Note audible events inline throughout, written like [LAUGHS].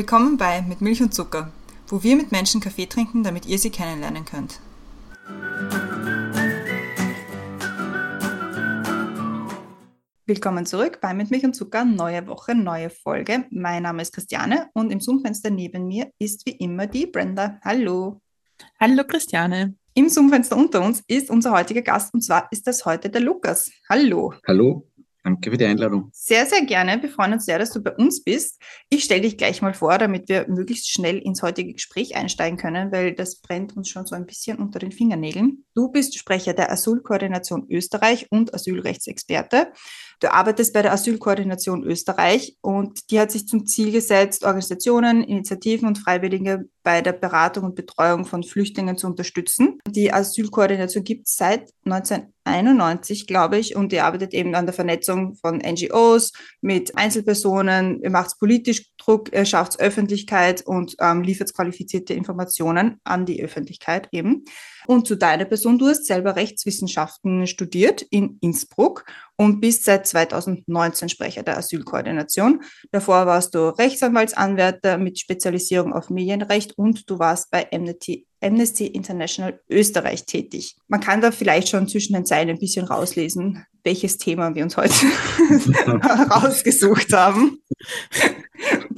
Willkommen bei Mit Milch und Zucker, wo wir mit Menschen Kaffee trinken, damit ihr sie kennenlernen könnt. Willkommen zurück bei Mit Milch und Zucker, neue Woche, neue Folge. Mein Name ist Christiane und im Zoom-Fenster neben mir ist wie immer die Brenda. Hallo. Hallo Christiane. Im Zoom-Fenster unter uns ist unser heutiger Gast und zwar ist das heute der Lukas. Hallo. Hallo. Danke für die Einladung. Sehr, sehr gerne. Wir freuen uns sehr, dass du bei uns bist. Ich stelle dich gleich mal vor, damit wir möglichst schnell ins heutige Gespräch einsteigen können, weil das brennt uns schon so ein bisschen unter den Fingernägeln. Du bist Sprecher der Asylkoordination Österreich und Asylrechtsexperte. Du arbeitest bei der Asylkoordination Österreich und die hat sich zum Ziel gesetzt, Organisationen, Initiativen und Freiwillige bei der Beratung und Betreuung von Flüchtlingen zu unterstützen. Die Asylkoordination gibt es seit 1991, glaube ich, und die arbeitet eben an der Vernetzung von NGOs mit Einzelpersonen, macht politisch Druck, schafft Öffentlichkeit und ähm, liefert qualifizierte Informationen an die Öffentlichkeit eben. Und zu deiner Person, du hast selber Rechtswissenschaften studiert in Innsbruck und bist seit 2019 Sprecher der Asylkoordination. Davor warst du Rechtsanwaltsanwärter mit Spezialisierung auf Medienrecht und du warst bei Amnesty, Amnesty International Österreich tätig. Man kann da vielleicht schon zwischen den Zeilen ein bisschen rauslesen, welches Thema wir uns heute [LAUGHS] [LAUGHS] rausgesucht haben.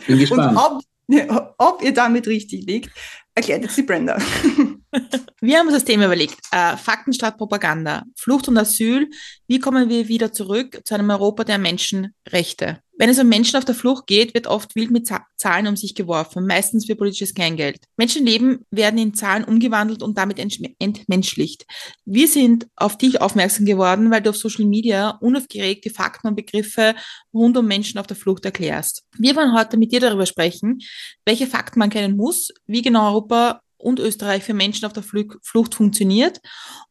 Bin gespannt. Und ob, ob ihr damit richtig liegt, erklärt jetzt die Brenda. [LAUGHS] Wir haben uns das Thema überlegt. Äh, Fakten statt Propaganda. Flucht und Asyl. Wie kommen wir wieder zurück zu einem Europa der Menschenrechte? Wenn es um Menschen auf der Flucht geht, wird oft wild mit Zahlen um sich geworfen, meistens für politisches Kleingeld. Menschenleben werden in Zahlen umgewandelt und damit entmenschlicht. Wir sind auf dich aufmerksam geworden, weil du auf Social Media unaufgeregt die Fakten und Begriffe rund um Menschen auf der Flucht erklärst. Wir wollen heute mit dir darüber sprechen, welche Fakten man kennen muss, wie genau Europa und Österreich für Menschen auf der Flucht funktioniert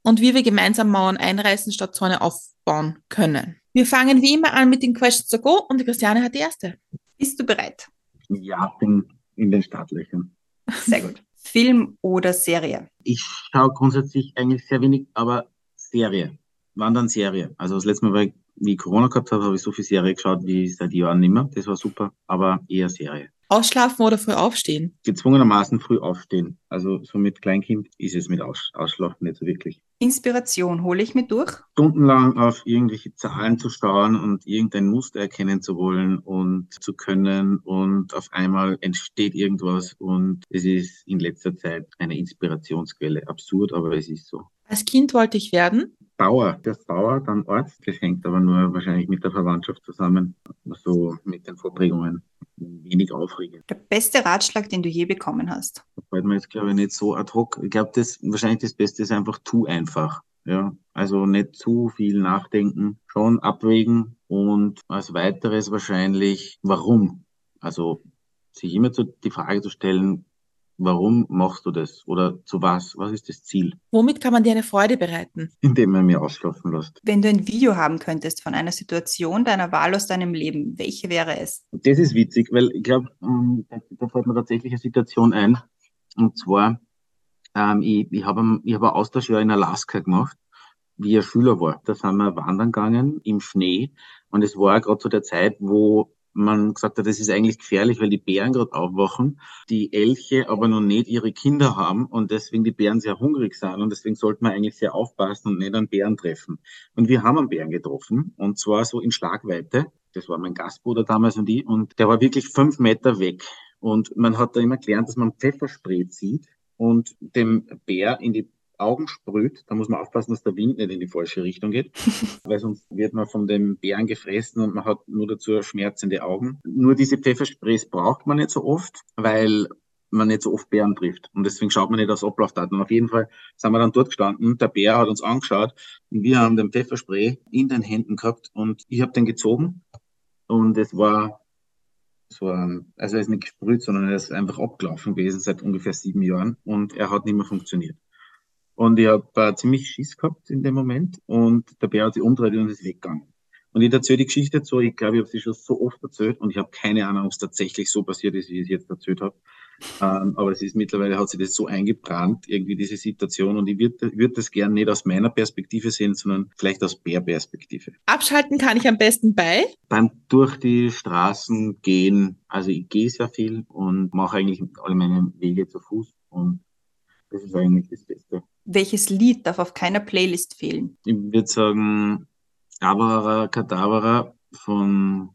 und wie wir gemeinsam Mauern einreißen statt Zäune aufbauen können. Wir fangen wie immer an mit den Questions to Go und die Christiane hat die erste. Bist du bereit? Ja, bin in den Startlöchern. Sehr gut. Film oder Serie? Ich schaue grundsätzlich eigentlich sehr wenig, aber Serie. Wann dann Serie? Also das letzte Mal, weil wie ich Corona gehabt habe, habe ich so viel Serie geschaut wie seit Jahren nicht mehr. Das war super, aber eher Serie. Ausschlafen oder früh aufstehen? Gezwungenermaßen früh aufstehen. Also so mit Kleinkind ist es mit Aus Ausschlafen nicht so wirklich. Inspiration hole ich mir durch? Stundenlang auf irgendwelche Zahlen zu schauen und irgendein Muster erkennen zu wollen und zu können und auf einmal entsteht irgendwas und es ist in letzter Zeit eine Inspirationsquelle. Absurd, aber es ist so. Als Kind wollte ich werden? Bauer. Das Bauer, dann Arzt. Das hängt aber nur wahrscheinlich mit der Verwandtschaft zusammen. So mit den Vorprägungen. Wenig aufregend. Der beste Ratschlag, den du je bekommen hast? Fällt mir jetzt, glaube ich, nicht so ad hoc. Ich glaube, das, wahrscheinlich das Beste ist einfach tu einfach. Ja, also nicht zu viel nachdenken, schon abwägen und als weiteres wahrscheinlich, warum? Also sich immer zu, die Frage zu stellen, Warum machst du das? Oder zu was? Was ist das Ziel? Womit kann man dir eine Freude bereiten? Indem man mir ausschlafen lässt. Wenn du ein Video haben könntest von einer Situation deiner Wahl aus deinem Leben, welche wäre es? Das ist witzig, weil ich glaube, ähm, da fällt mir tatsächlich eine Situation ein. Und zwar, ähm, ich, ich habe ich hab ein Austauschjahr in Alaska gemacht, wie ich Schüler war. Da sind wir wandern gegangen im Schnee. Und es war gerade zu der Zeit, wo man gesagt hat, das ist eigentlich gefährlich, weil die Bären gerade aufwachen, die Elche aber noch nicht ihre Kinder haben und deswegen die Bären sehr hungrig sind und deswegen sollte man eigentlich sehr aufpassen und nicht einen Bären treffen. Und wir haben einen Bären getroffen und zwar so in Schlagweite. Das war mein Gastbruder damals und ich und der war wirklich fünf Meter weg. Und man hat da immer gelernt, dass man Pfefferspray zieht und dem Bär in die Augen sprüht, da muss man aufpassen, dass der Wind nicht in die falsche Richtung geht, [LAUGHS] weil sonst wird man von dem Bären gefressen und man hat nur dazu schmerzende Augen. Nur diese Pfeffersprays braucht man nicht so oft, weil man nicht so oft Bären trifft. Und deswegen schaut man nicht aufs Ablaufdaten. Und auf jeden Fall sind wir dann dort gestanden, der Bär hat uns angeschaut und wir haben den Pfefferspray in den Händen gehabt und ich habe den gezogen und es war so, also er ist nicht gesprüht, sondern er ist einfach abgelaufen gewesen seit ungefähr sieben Jahren und er hat nicht mehr funktioniert. Und ich habe äh, ziemlich Schiss gehabt in dem Moment und der Bär hat sich umgedreht und ist weggegangen. Und ich erzähle die Geschichte so, ich glaube, ich habe sie schon so oft erzählt und ich habe keine Ahnung, ob es tatsächlich so passiert ist, wie ich es jetzt erzählt habe. Ähm, aber es ist mittlerweile, hat sich das so eingebrannt, irgendwie diese Situation. Und ich würde würd das gern nicht aus meiner Perspektive sehen, sondern vielleicht aus Bärperspektive. Abschalten kann ich am besten bei? Beim durch die Straßen gehen. Also ich gehe sehr viel und mache eigentlich alle meine Wege zu Fuß. Und das ist eigentlich das Beste. Welches Lied darf auf keiner Playlist fehlen? Ich würde sagen, Abara Kadavara von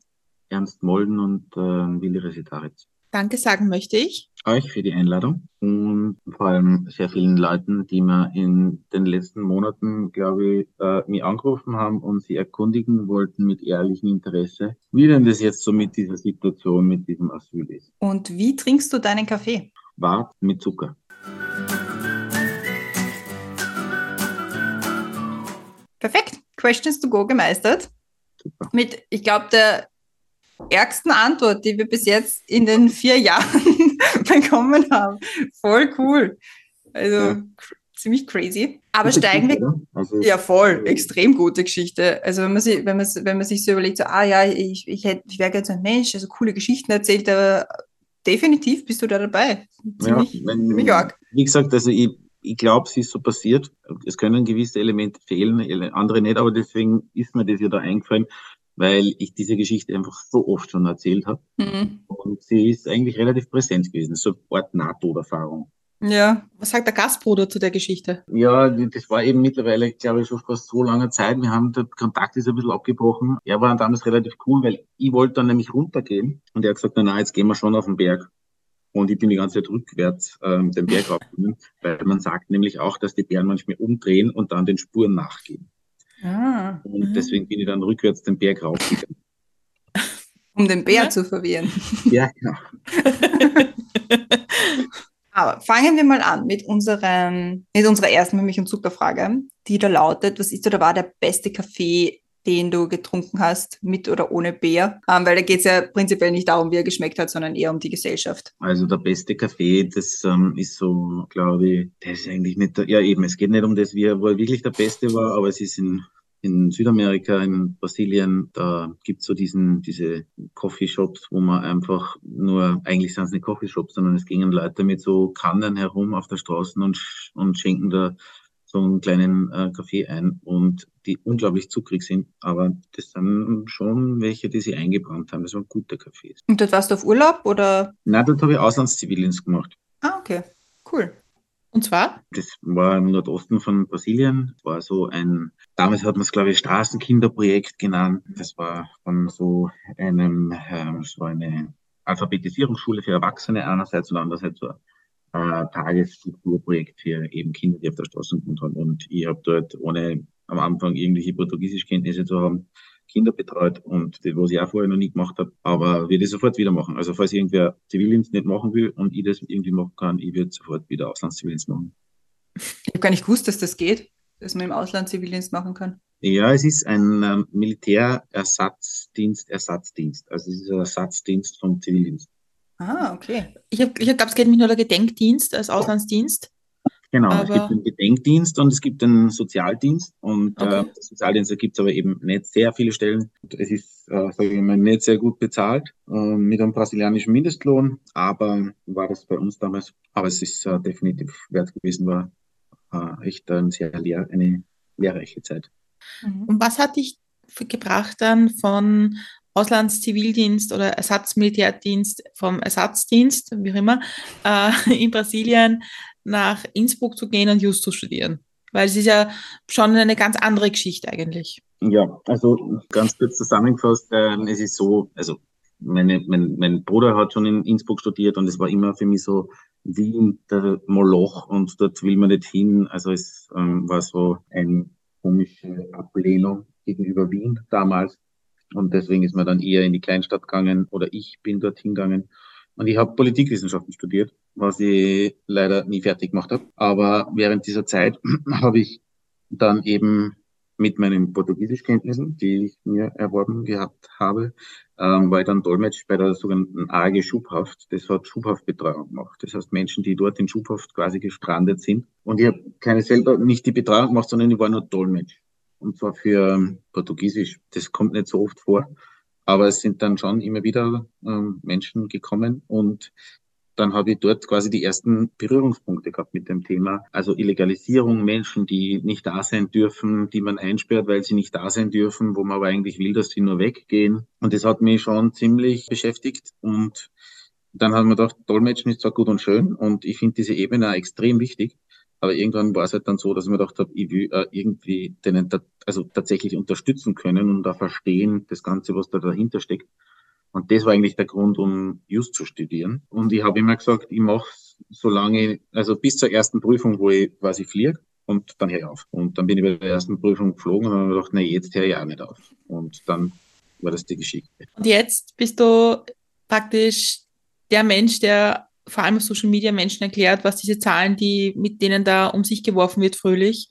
Ernst Molden und äh, Willi Resitaritz. Danke sagen möchte ich. Euch für die Einladung und vor allem sehr vielen Leuten, die mir in den letzten Monaten, glaube ich, äh, mich angerufen haben und sie erkundigen wollten mit ehrlichem Interesse, wie denn das jetzt so mit dieser Situation, mit diesem Asyl ist. Und wie trinkst du deinen Kaffee? Wart mit Zucker. Perfekt. Questions to go gemeistert. Super. Mit, ich glaube, der ärgsten Antwort, die wir bis jetzt in den vier Jahren [LAUGHS] bekommen haben. Voll cool. Also Ja. ziemlich crazy. Aber steigen wir. Also, Ja, voll. Extrem gute Geschichte. Also wenn man sich, wenn man, wenn man sich so überlegt, so, ah ja, ich, ich, hätte, ich wäre gerne so ein Mensch, der so coole Geschichten erzählt, aber definitiv bist du da dabei. Ziemlich, ja, wenn, ziemlich arg. Wie gesagt, also ich, ich glaube, es ist so passiert. Es können gewisse Elemente fehlen, andere nicht, aber deswegen ist mir das ja da eingefallen, weil ich diese Geschichte einfach so oft schon erzählt habe. Mhm. Und sie ist eigentlich relativ präsent gewesen, so eine Art Nahtoderfahrung. Ja. Was sagt der Gastbruder zu der Geschichte? Ja, das war eben mittlerweile, glaube ich, schon fast so lange Zeit. Wir haben, der Kontakt ist ein bisschen abgebrochen. Er war damals relativ cool, weil ich wollte dann nämlich runtergehen und er hat gesagt, na, na, jetzt gehen wir schon auf den Berg. Und ich bin die ganze Zeit rückwärts ähm, den Berg raufgegangen, weil man sagt nämlich auch, dass die Bären manchmal umdrehen und dann den Spuren nachgehen. Ah, Und Mhm. deswegen bin ich dann rückwärts den Berg raufgegangen. [LAUGHS] um den Bär Ja. zu verwirren. [LAUGHS] ja, genau. [LAUGHS] Aber fangen wir mal an mit, unserem, mit unserer ersten Milch- und Zuckerfrage, die da lautet, was ist oder war der beste Kaffee, den du getrunken hast, mit oder ohne Bär? Ähm, weil da geht es ja prinzipiell nicht darum, wie er geschmeckt hat, sondern eher um die Gesellschaft. Also der beste Kaffee, das ähm, ist so, glaube ich, das ist eigentlich nicht, der, ja eben, es geht nicht um das, wie er, wirklich der Beste war, aber es ist in, in Südamerika, in Brasilien, da gibt's so diesen, diese Coffeeshops, wo man einfach nur, eigentlich sind es nicht Coffeeshops, sondern es gingen Leute mit so Kannen herum auf der Straße und, und schenken da so einen kleinen äh, Kaffee ein und die unglaublich zuckrig sind, aber das sind schon welche, die sie eingebrannt haben. Das waren gute Kaffees. Und dort warst du auf Urlaub oder? Na, dort habe ich Auslandszivildienst gemacht. Ah, okay. Cool. Und zwar? Das war im Nordosten von Brasilien. Das war so ein, damals hat man es, glaube ich, Straßenkinderprojekt genannt. Das war von so einem, ähm, so eine Alphabetisierungsschule für Erwachsene einerseits und andererseits so äh, Tagesstrukturprojekt für eben Kinder, die auf der Straße gewohnt haben. Und ich habe dort, ohne am Anfang irgendwelche Portugiesischkenntnisse zu haben, Kinder betreut und das, was ich auch vorher noch nie gemacht habe, aber würde ich sofort wieder machen. Also falls irgendwer Zivildienst nicht machen will und ich das irgendwie machen kann, ich würde sofort wieder Auslandszivildienst machen. Ich habe gar nicht gewusst, dass das geht, dass man im Ausland Zivildienst machen kann. Ja, es ist ein ähm, Militärersatzdienst, Ersatzdienst. Also es ist ein Ersatzdienst vom Zivildienst. Ah, okay. Ich habe, ich glaube, es geht mich nur der Gedenkdienst als Auslandsdienst. Genau, es Aber- gibt den Gedenkdienst und es gibt den Sozialdienst. Und Okay. äh, Sozialdienst gibt es aber eben nicht sehr viele Stellen. Und Es ist, äh, sage ich mal, nicht sehr gut bezahlt äh, mit einem brasilianischen Mindestlohn, aber war das bei uns damals. Aber es ist äh, definitiv wert gewesen, war äh, echt ein sehr lehr, eine lehrreiche Zeit. Mhm. Und was hat dich gebracht dann von Auslandszivildienst oder Ersatzmilitärdienst vom Ersatzdienst, wie auch immer, äh, [LAUGHS] in Brasilien nach Innsbruck zu gehen und Just zu studieren? Weil es ist ja schon eine ganz andere Geschichte eigentlich. Ja, also ganz kurz zusammengefasst, ähm, es ist so, also meine, mein, mein Bruder hat schon in Innsbruck studiert und es war immer für mich so Wien der Moloch und dort will man nicht hin. Also es ähm, war so eine komische Ablehnung gegenüber Wien damals. Und deswegen ist man dann eher in die Kleinstadt gegangen oder ich bin dorthin gegangen. Und ich habe Politikwissenschaften studiert, was ich leider nie fertig gemacht habe. Aber während dieser Zeit [CLEARS THROAT] habe ich dann eben mit meinen Portugiesischkenntnissen, die ich mir erworben gehabt habe, ähm, war ich dann Dolmetsch bei der sogenannten AG Schubhaft. Das hat Schubhaftbetreuung gemacht. Das heißt Menschen, die dort in Schubhaft quasi gestrandet sind. Und ich habe keine selber, nicht die Betreuung gemacht, sondern ich war nur Dolmetsch. Und zwar für Portugiesisch. Das kommt nicht so oft vor, aber es sind dann schon immer wieder ähm, Menschen gekommen und dann habe ich dort quasi die ersten Berührungspunkte gehabt mit dem Thema. Also Illegalisierung, Menschen, die nicht da sein dürfen, die man einsperrt, weil sie nicht da sein dürfen, wo man aber eigentlich will, dass sie nur weggehen. Und das hat mich schon ziemlich beschäftigt. Und dann haben wir gedacht, Dolmetschen ist zwar gut und schön und ich finde diese Ebene auch extrem wichtig. Aber irgendwann war es halt dann so, dass ich mir gedacht habe, ich will äh, irgendwie denen da, also tatsächlich unterstützen können und da verstehen, das Ganze, was da dahinter steckt. Und das war eigentlich der Grund, um Just zu studieren. Und ich habe immer gesagt, ich mache so lange, also bis zur ersten Prüfung, wo ich quasi fliege und dann höre ich auf. Und dann bin ich bei der ersten Prüfung geflogen und habe ich gedacht, nee, jetzt höre ich auch nicht auf. Und dann war das die Geschichte. Und jetzt bist du praktisch der Mensch, der vor allem auf Social Media Menschen erklärt, was diese Zahlen, die mit denen da um sich geworfen wird, fröhlich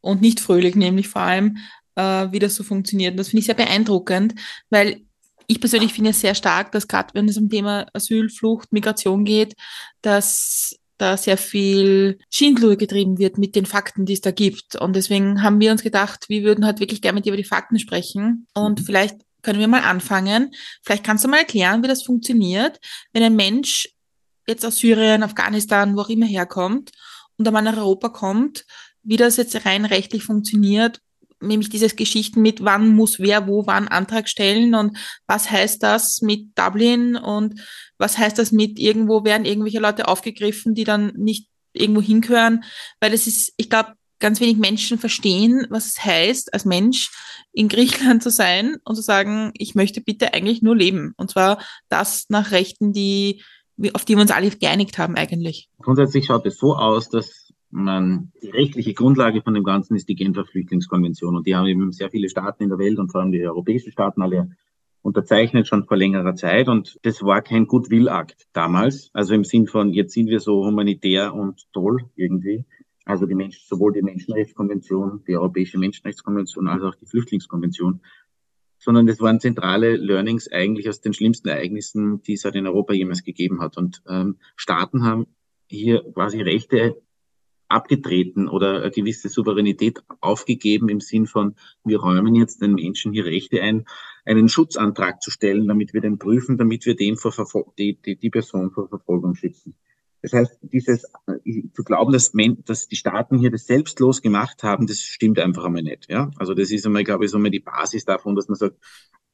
und nicht fröhlich, nämlich vor allem, äh, wie das so funktioniert. Und das finde ich sehr beeindruckend, weil ich persönlich finde es sehr stark, dass gerade wenn es um Thema Asyl, Flucht, Migration geht, dass da sehr viel Schindluder getrieben wird mit den Fakten, die es da gibt. Und deswegen haben wir uns gedacht, wir würden halt wirklich gerne mit dir über die Fakten sprechen. Und mhm. vielleicht können wir mal anfangen. Vielleicht kannst du mal erklären, wie das funktioniert, wenn ein Mensch jetzt aus Syrien, Afghanistan, wo auch immer herkommt und einmal nach Europa kommt, wie das jetzt rein rechtlich funktioniert nämlich diese Geschichten mit, wann muss wer wo wann Antrag stellen und was heißt das mit Dublin und was heißt das mit irgendwo werden irgendwelche Leute aufgegriffen, die dann nicht irgendwo hinkören, weil es ist, ich glaube, ganz wenig Menschen verstehen, was es heißt, als Mensch in Griechenland zu sein und zu sagen, ich möchte bitte eigentlich nur leben. Und zwar das nach Rechten, die, auf die wir uns alle geeinigt haben eigentlich. Grundsätzlich schaut es so aus, dass man, die rechtliche Grundlage von dem Ganzen ist die Genfer Flüchtlingskonvention. Und die haben eben sehr viele Staaten in der Welt und vor allem die europäischen Staaten alle unterzeichnet schon vor längerer Zeit. Und das war kein Goodwill-Akt damals. Also im Sinn von, jetzt sind wir so humanitär und toll irgendwie. Also die Menschen, sowohl die Menschenrechtskonvention, die Europäische Menschenrechtskonvention als auch die Flüchtlingskonvention. Sondern das waren zentrale Learnings eigentlich aus den schlimmsten Ereignissen, die es halt in Europa jemals gegeben hat. Und ähm, Staaten haben hier quasi Rechte abgetreten oder eine gewisse Souveränität aufgegeben im Sinn von, wir räumen jetzt den Menschen hier Rechte ein, einen Schutzantrag zu stellen, damit wir den prüfen, damit wir den vor die, die, die Person vor Verfolgung schützen. Das heißt, dieses zu glauben, dass, dass die Staaten hier das selbstlos gemacht haben, das stimmt einfach einmal nicht. Ja? Also das ist einmal, glaube ich, so einmal die Basis davon, dass man sagt,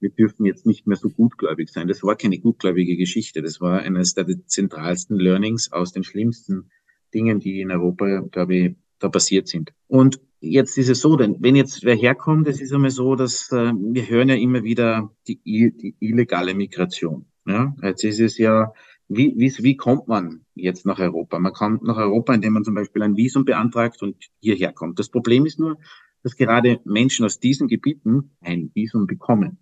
wir dürfen jetzt nicht mehr so gutgläubig sein. Das war keine gutgläubige Geschichte. Das war eines der zentralsten Learnings aus den schlimmsten Dingen, die in Europa, glaube ich, da passiert sind. Und jetzt ist es so, denn wenn jetzt wer herkommt, es ist einmal so, dass äh, wir hören ja immer wieder die, die illegale Migration. Ja, jetzt ist es ja, wie, wie, wie kommt man jetzt nach Europa? Man kommt nach Europa, indem man zum Beispiel ein Visum beantragt und hierher kommt. Das Problem ist nur, dass gerade Menschen aus diesen Gebieten ein Visum bekommen.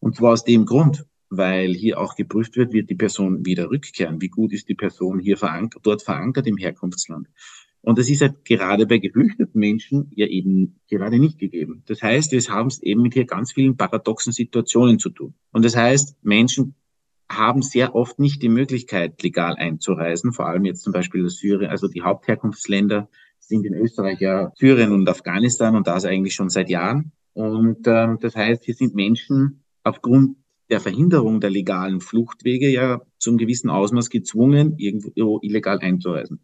Und zwar aus dem Grund, weil hier auch geprüft wird, wird die Person wieder rückkehren. Wie gut ist die Person hier verankert, dort verankert im Herkunftsland? Und das ist halt gerade bei geflüchteten Menschen ja eben gerade nicht gegeben. Das heißt, wir haben es eben mit hier ganz vielen paradoxen Situationen zu tun. Und das heißt, Menschen haben sehr oft nicht die Möglichkeit, legal einzureisen, vor allem jetzt zum Beispiel Syrien, also die Hauptherkunftsländer sind in Österreich ja Syrien und Afghanistan und das eigentlich schon seit Jahren. Und ähm, das heißt, hier sind Menschen aufgrund der Verhinderung der legalen Fluchtwege ja zum gewissen Ausmaß gezwungen, irgendwo illegal einzureisen.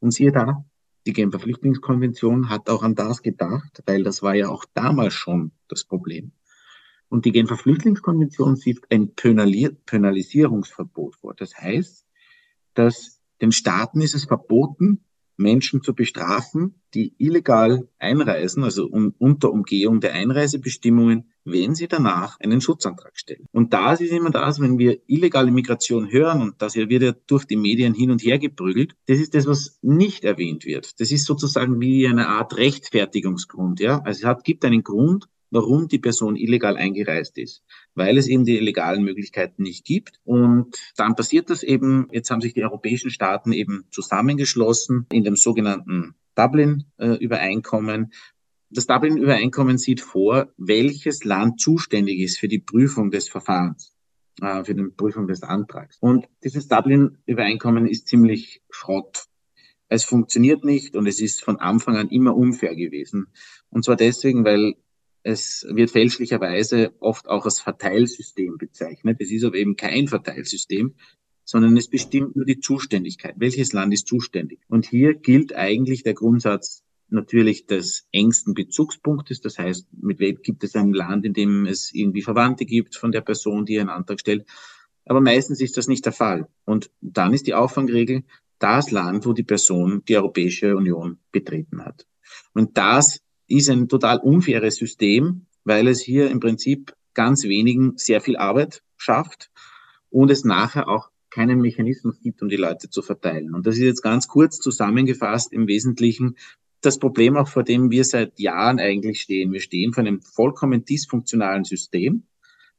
Und siehe da, die Genfer Flüchtlingskonvention hat auch an das gedacht, weil das war ja auch damals schon das Problem. Und die Genfer Flüchtlingskonvention sieht ein Penalisierungsverbot vor. Das heißt, dass den Staaten ist es verboten, Menschen zu bestrafen, die illegal einreisen, also um, unter Umgehung der Einreisebestimmungen, wenn sie danach einen Schutzantrag stellen. Und das ist immer das, wenn wir illegale Migration hören, und das wird ja durch die Medien hin und her geprügelt, das ist das, was nicht erwähnt wird. Das ist sozusagen wie eine Art Rechtfertigungsgrund. Ja? Also es hat, gibt einen Grund, warum die Person illegal eingereist ist, weil es eben die legalen Möglichkeiten nicht gibt. Und dann passiert das eben, jetzt haben sich die europäischen Staaten eben zusammengeschlossen in dem sogenannten Dublin-Übereinkommen. Das Dublin-Übereinkommen sieht vor, welches Land zuständig ist für die Prüfung des Verfahrens äh, für die Prüfung des Antrags. Und dieses Dublin-Übereinkommen ist ziemlich Schrott. Es funktioniert nicht und es ist von Anfang an immer unfair gewesen. Und zwar deswegen, weil es wird fälschlicherweise oft auch als Verteilsystem bezeichnet. Es ist aber eben kein Verteilsystem, sondern es bestimmt nur die Zuständigkeit. Welches Land ist zuständig? Und hier gilt eigentlich der Grundsatz natürlich des engsten Bezugspunktes. Das heißt, mit wem gibt es ein Land, in dem es irgendwie Verwandte gibt von der Person, die einen Antrag stellt. Aber meistens ist das nicht der Fall. Und dann ist die Auffangregel das Land, wo die Person die Europäische Union betreten hat. Und das ist ein total unfaires System, weil es hier im Prinzip ganz wenigen sehr viel Arbeit schafft und es nachher auch keinen Mechanismus gibt, um die Leute zu verteilen. Und das ist jetzt ganz kurz zusammengefasst im Wesentlichen das Problem auch, vor dem wir seit Jahren eigentlich stehen. Wir stehen vor einem vollkommen dysfunktionalen System,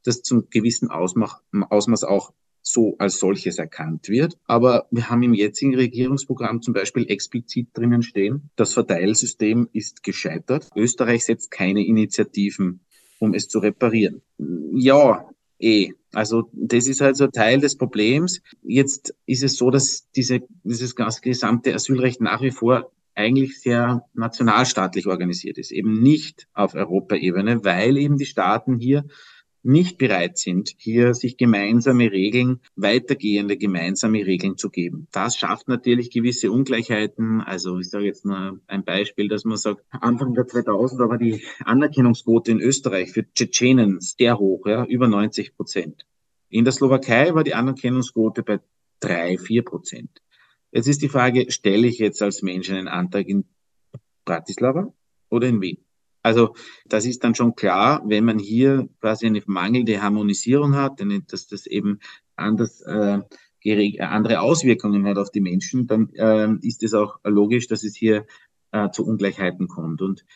das zum gewissen Ausmaß, auch so als solches erkannt wird. Aber wir haben im jetzigen Regierungsprogramm zum Beispiel explizit drinnen stehen, das Verteilsystem ist gescheitert. Österreich setzt keine Initiativen, um es zu reparieren. Ja, eh. Also das ist also Teil des Problems. Jetzt ist es so, dass diese, dieses gesamte Asylrecht nach wie vor eigentlich sehr nationalstaatlich organisiert ist, eben nicht auf Europaebene, weil eben die Staaten hier nicht bereit sind, hier sich gemeinsame Regeln, weitergehende gemeinsame Regeln zu geben. Das schafft natürlich gewisse Ungleichheiten. Also ich sage jetzt nur ein Beispiel, dass man sagt, Anfang der 2000 war die Anerkennungsquote in Österreich für Tschetschenen sehr hoch, ja, über 90 Prozent. In der Slowakei war die Anerkennungsquote bei drei, vier Prozent. Jetzt ist die Frage, stelle ich jetzt als Mensch einen Antrag in Bratislava oder in Wien? Also das ist dann schon klar, wenn man hier quasi eine mangelnde Harmonisierung hat, dass das eben anders äh, andere Auswirkungen hat auf die Menschen, dann äh, ist es auch logisch, dass es hier äh, zu Ungleichheiten kommt. Und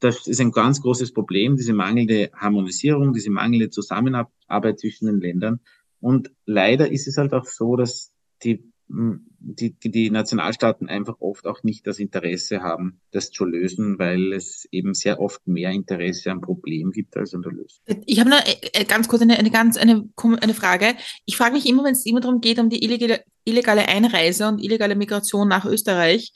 das ist ein ganz großes Problem, diese mangelnde Harmonisierung, diese mangelnde Zusammenarbeit zwischen den Ländern. Und leider ist es halt auch so, dass die die, die, Nationalstaaten einfach oft auch nicht das Interesse haben, das zu lösen, weil es eben sehr oft mehr Interesse am Problem gibt als an der Lösung. Ich habe noch äh, ganz kurz eine, eine ganz eine, eine Frage. Ich frage mich immer, wenn es immer darum geht, um die illegale, illegale Einreise und illegale Migration nach Österreich,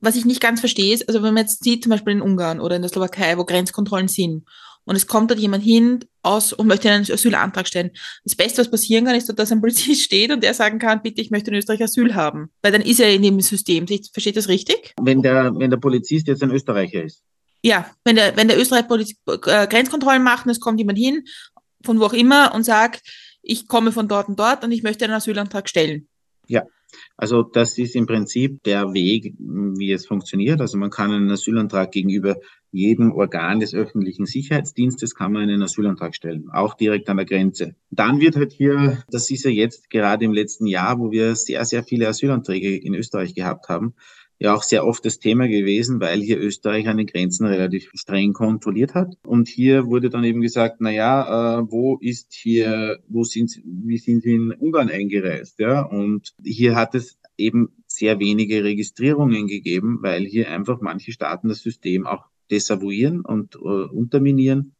was ich nicht ganz verstehe, ist, also wenn man jetzt sieht, zum Beispiel in Ungarn oder in der Slowakei, wo Grenzkontrollen sind und es kommt dort jemand hin aus und möchte einen Asylantrag stellen. Das Beste, was passieren kann, ist, dass ein Polizist [LAUGHS] steht und der sagen kann, bitte, ich möchte in Österreich Asyl haben. Weil dann ist er in dem System. Versteht das richtig? Wenn der, wenn der Polizist jetzt ein Österreicher ist. Ja, wenn der, wenn der Österreich Poliz äh, Grenzkontrollen macht und es kommt jemand hin, von wo auch immer, und sagt, ich komme von dort und dort und ich möchte einen Asylantrag stellen. Ja, also das ist im Prinzip der Weg, wie es funktioniert. Also man kann einen Asylantrag gegenüber jedem Organ des öffentlichen Sicherheitsdienstes kann man einen Asylantrag stellen, auch direkt an der Grenze. Dann wird halt hier, das ist ja jetzt gerade im letzten Jahr, wo wir sehr, sehr viele Asylanträge in Österreich gehabt haben, ja auch sehr oft das Thema gewesen, weil hier Österreich an den Grenzen relativ streng kontrolliert hat. Und hier wurde dann eben gesagt, na ja, äh, wo ist hier, wo sind, wie sind Sie in Ungarn eingereist? Ja, und hier hat es eben sehr wenige Registrierungen gegeben, weil hier einfach manche Staaten das System auch desavouieren und äh, unterminieren.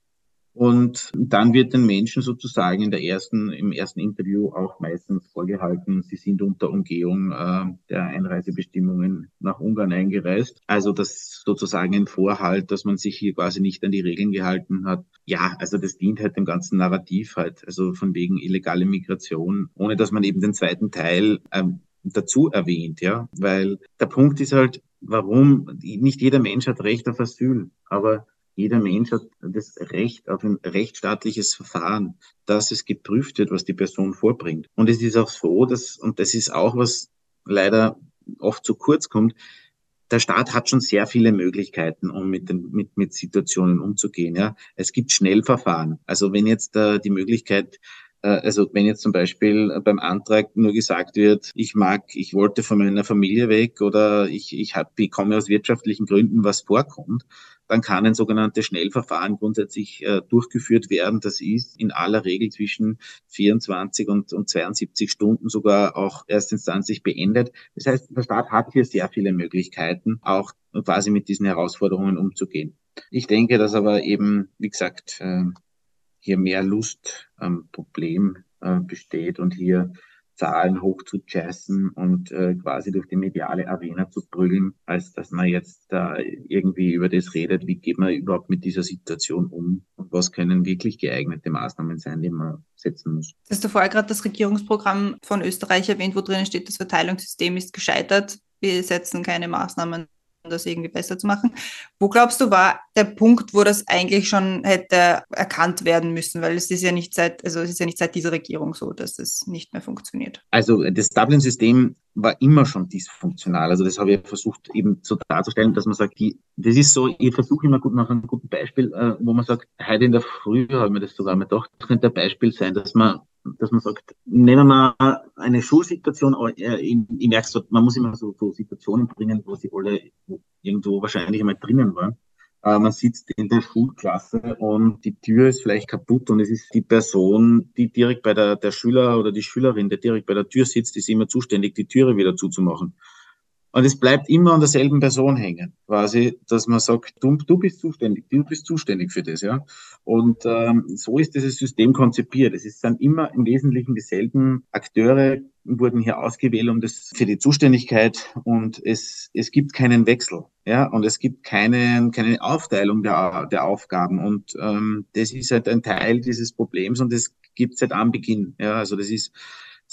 Und dann wird den Menschen sozusagen in der ersten, im ersten Interview auch meistens vorgehalten, sie sind unter Umgehung äh, der Einreisebestimmungen nach Ungarn eingereist. Also das sozusagen ein Vorhalt, dass man sich hier quasi nicht an die Regeln gehalten hat. Ja, also das dient halt dem ganzen Narrativ halt, also von wegen illegale Migration, ohne dass man eben den zweiten Teil ähm, dazu erwähnt, ja, weil der Punkt ist halt, warum nicht jeder Mensch hat Recht auf Asyl, aber jeder Mensch hat das Recht auf ein rechtsstaatliches Verfahren, dass es geprüft wird, was die Person vorbringt. Und es ist auch so, dass, und das ist auch was leider oft zu kurz kommt, der Staat hat schon sehr viele Möglichkeiten, um mit, den, mit, mit Situationen umzugehen. Ja. Es gibt Schnellverfahren. Also wenn jetzt äh, die Möglichkeit also wenn jetzt zum Beispiel beim Antrag nur gesagt wird, ich mag, ich wollte von meiner Familie weg oder ich, ich, hab, ich komme aus wirtschaftlichen Gründen, was vorkommt, dann kann ein sogenanntes Schnellverfahren grundsätzlich äh, durchgeführt werden. Das ist in aller Regel zwischen 24 und, und 72 Stunden sogar auch erstinstanzlich beendet. Das heißt, der Staat hat hier sehr viele Möglichkeiten, auch quasi mit diesen Herausforderungen umzugehen. Ich denke, dass aber eben, wie gesagt, äh, hier mehr Lust am Problem äh, besteht und hier Zahlen hoch zu jazzen und äh, quasi durch die mediale Arena zu prügeln, als dass man jetzt da irgendwie über das redet, wie geht man überhaupt mit dieser Situation um und was können wirklich geeignete Maßnahmen sein, die man setzen muss. Du hast du vorher gerade das Regierungsprogramm von Österreich erwähnt, wo drinnen steht, das Verteilungssystem ist gescheitert. Wir setzen keine Maßnahmen das irgendwie besser zu machen. Wo glaubst du, war der Punkt, wo das eigentlich schon hätte erkannt werden müssen? Weil es ist ja nicht seit, also es ist ja nicht seit dieser Regierung so, dass es nicht mehr funktioniert. Also das Dublin-System war immer schon dysfunktional. Also das habe ich versucht eben so darzustellen, dass man sagt, die, das ist so, ich versuche immer gut nach einem guten Beispiel, äh, wo man sagt, heute in der Früh habe ich mir das sogar mal gedacht, könnte ein Beispiel sein, dass man dass man sagt, nehmen wir eine Schulsituation, äh, ich, merke so, man muss immer so, so Situationen bringen, wo sie alle irgendwo wahrscheinlich einmal drinnen waren. Äh, man sitzt in der Schulklasse und die Tür ist vielleicht kaputt und es ist die Person, die direkt bei der, der Schüler oder die Schülerin, der direkt bei der Tür sitzt, ist immer zuständig, die Türe wieder zuzumachen. Und es bleibt immer an derselben Person hängen, quasi, dass man sagt, du, du bist zuständig, du bist zuständig für das, ja. Und ähm, so ist dieses System konzipiert. Es sind immer im Wesentlichen dieselben Akteure wurden hier ausgewählt um das für die Zuständigkeit. Und es es gibt keinen Wechsel, ja, und es gibt keine keine Aufteilung der der Aufgaben. Und ähm, das ist halt ein Teil dieses Problems und das gibt seit Anbeginn, ja, also das ist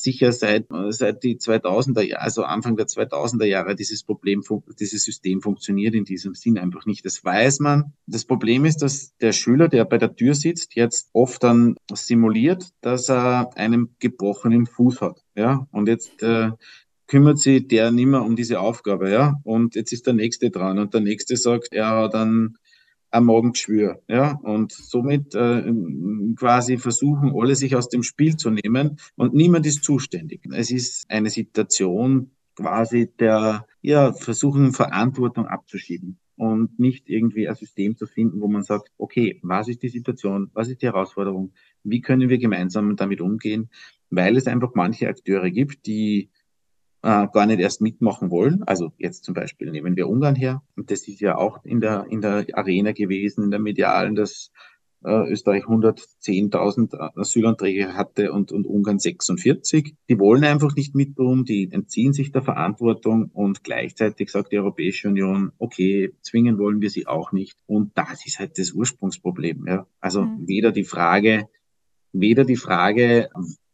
sicher seit, seit die 2000er Jahre, also Anfang der 2000er Jahre, dieses Problem, dieses System funktioniert in diesem Sinn einfach nicht. Das weiß man. Das Problem ist, dass der Schüler, der bei der Tür sitzt, jetzt oft dann simuliert, dass er einen gebrochenen Fuß hat. Ja, und jetzt äh, kümmert sich der nimmer um diese Aufgabe, ja. Und jetzt ist der nächste dran und der nächste sagt, er hat dann am Magengeschwür. Ja? Und somit äh, quasi versuchen alle sich aus dem Spiel zu nehmen und niemand ist zuständig. Es ist eine Situation quasi der ja, versuchen, Verantwortung abzuschieben und nicht irgendwie ein System zu finden, wo man sagt, okay, was ist die Situation, was ist die Herausforderung, wie können wir gemeinsam damit umgehen, weil es einfach manche Akteure gibt, die äh, gar nicht erst mitmachen wollen. Also jetzt zum Beispiel nehmen wir Ungarn her. Und das ist ja auch in der, in der Arena gewesen, in der medialen, dass äh, Österreich 110.000 Asylanträge hatte und, und Ungarn 46. Die wollen einfach nicht mitmachen, die entziehen sich der Verantwortung und gleichzeitig sagt die Europäische Union, okay, zwingen wollen wir sie auch nicht. Und das ist halt das Ursprungsproblem. Ja. Also mhm. weder die Frage, weder die Frage,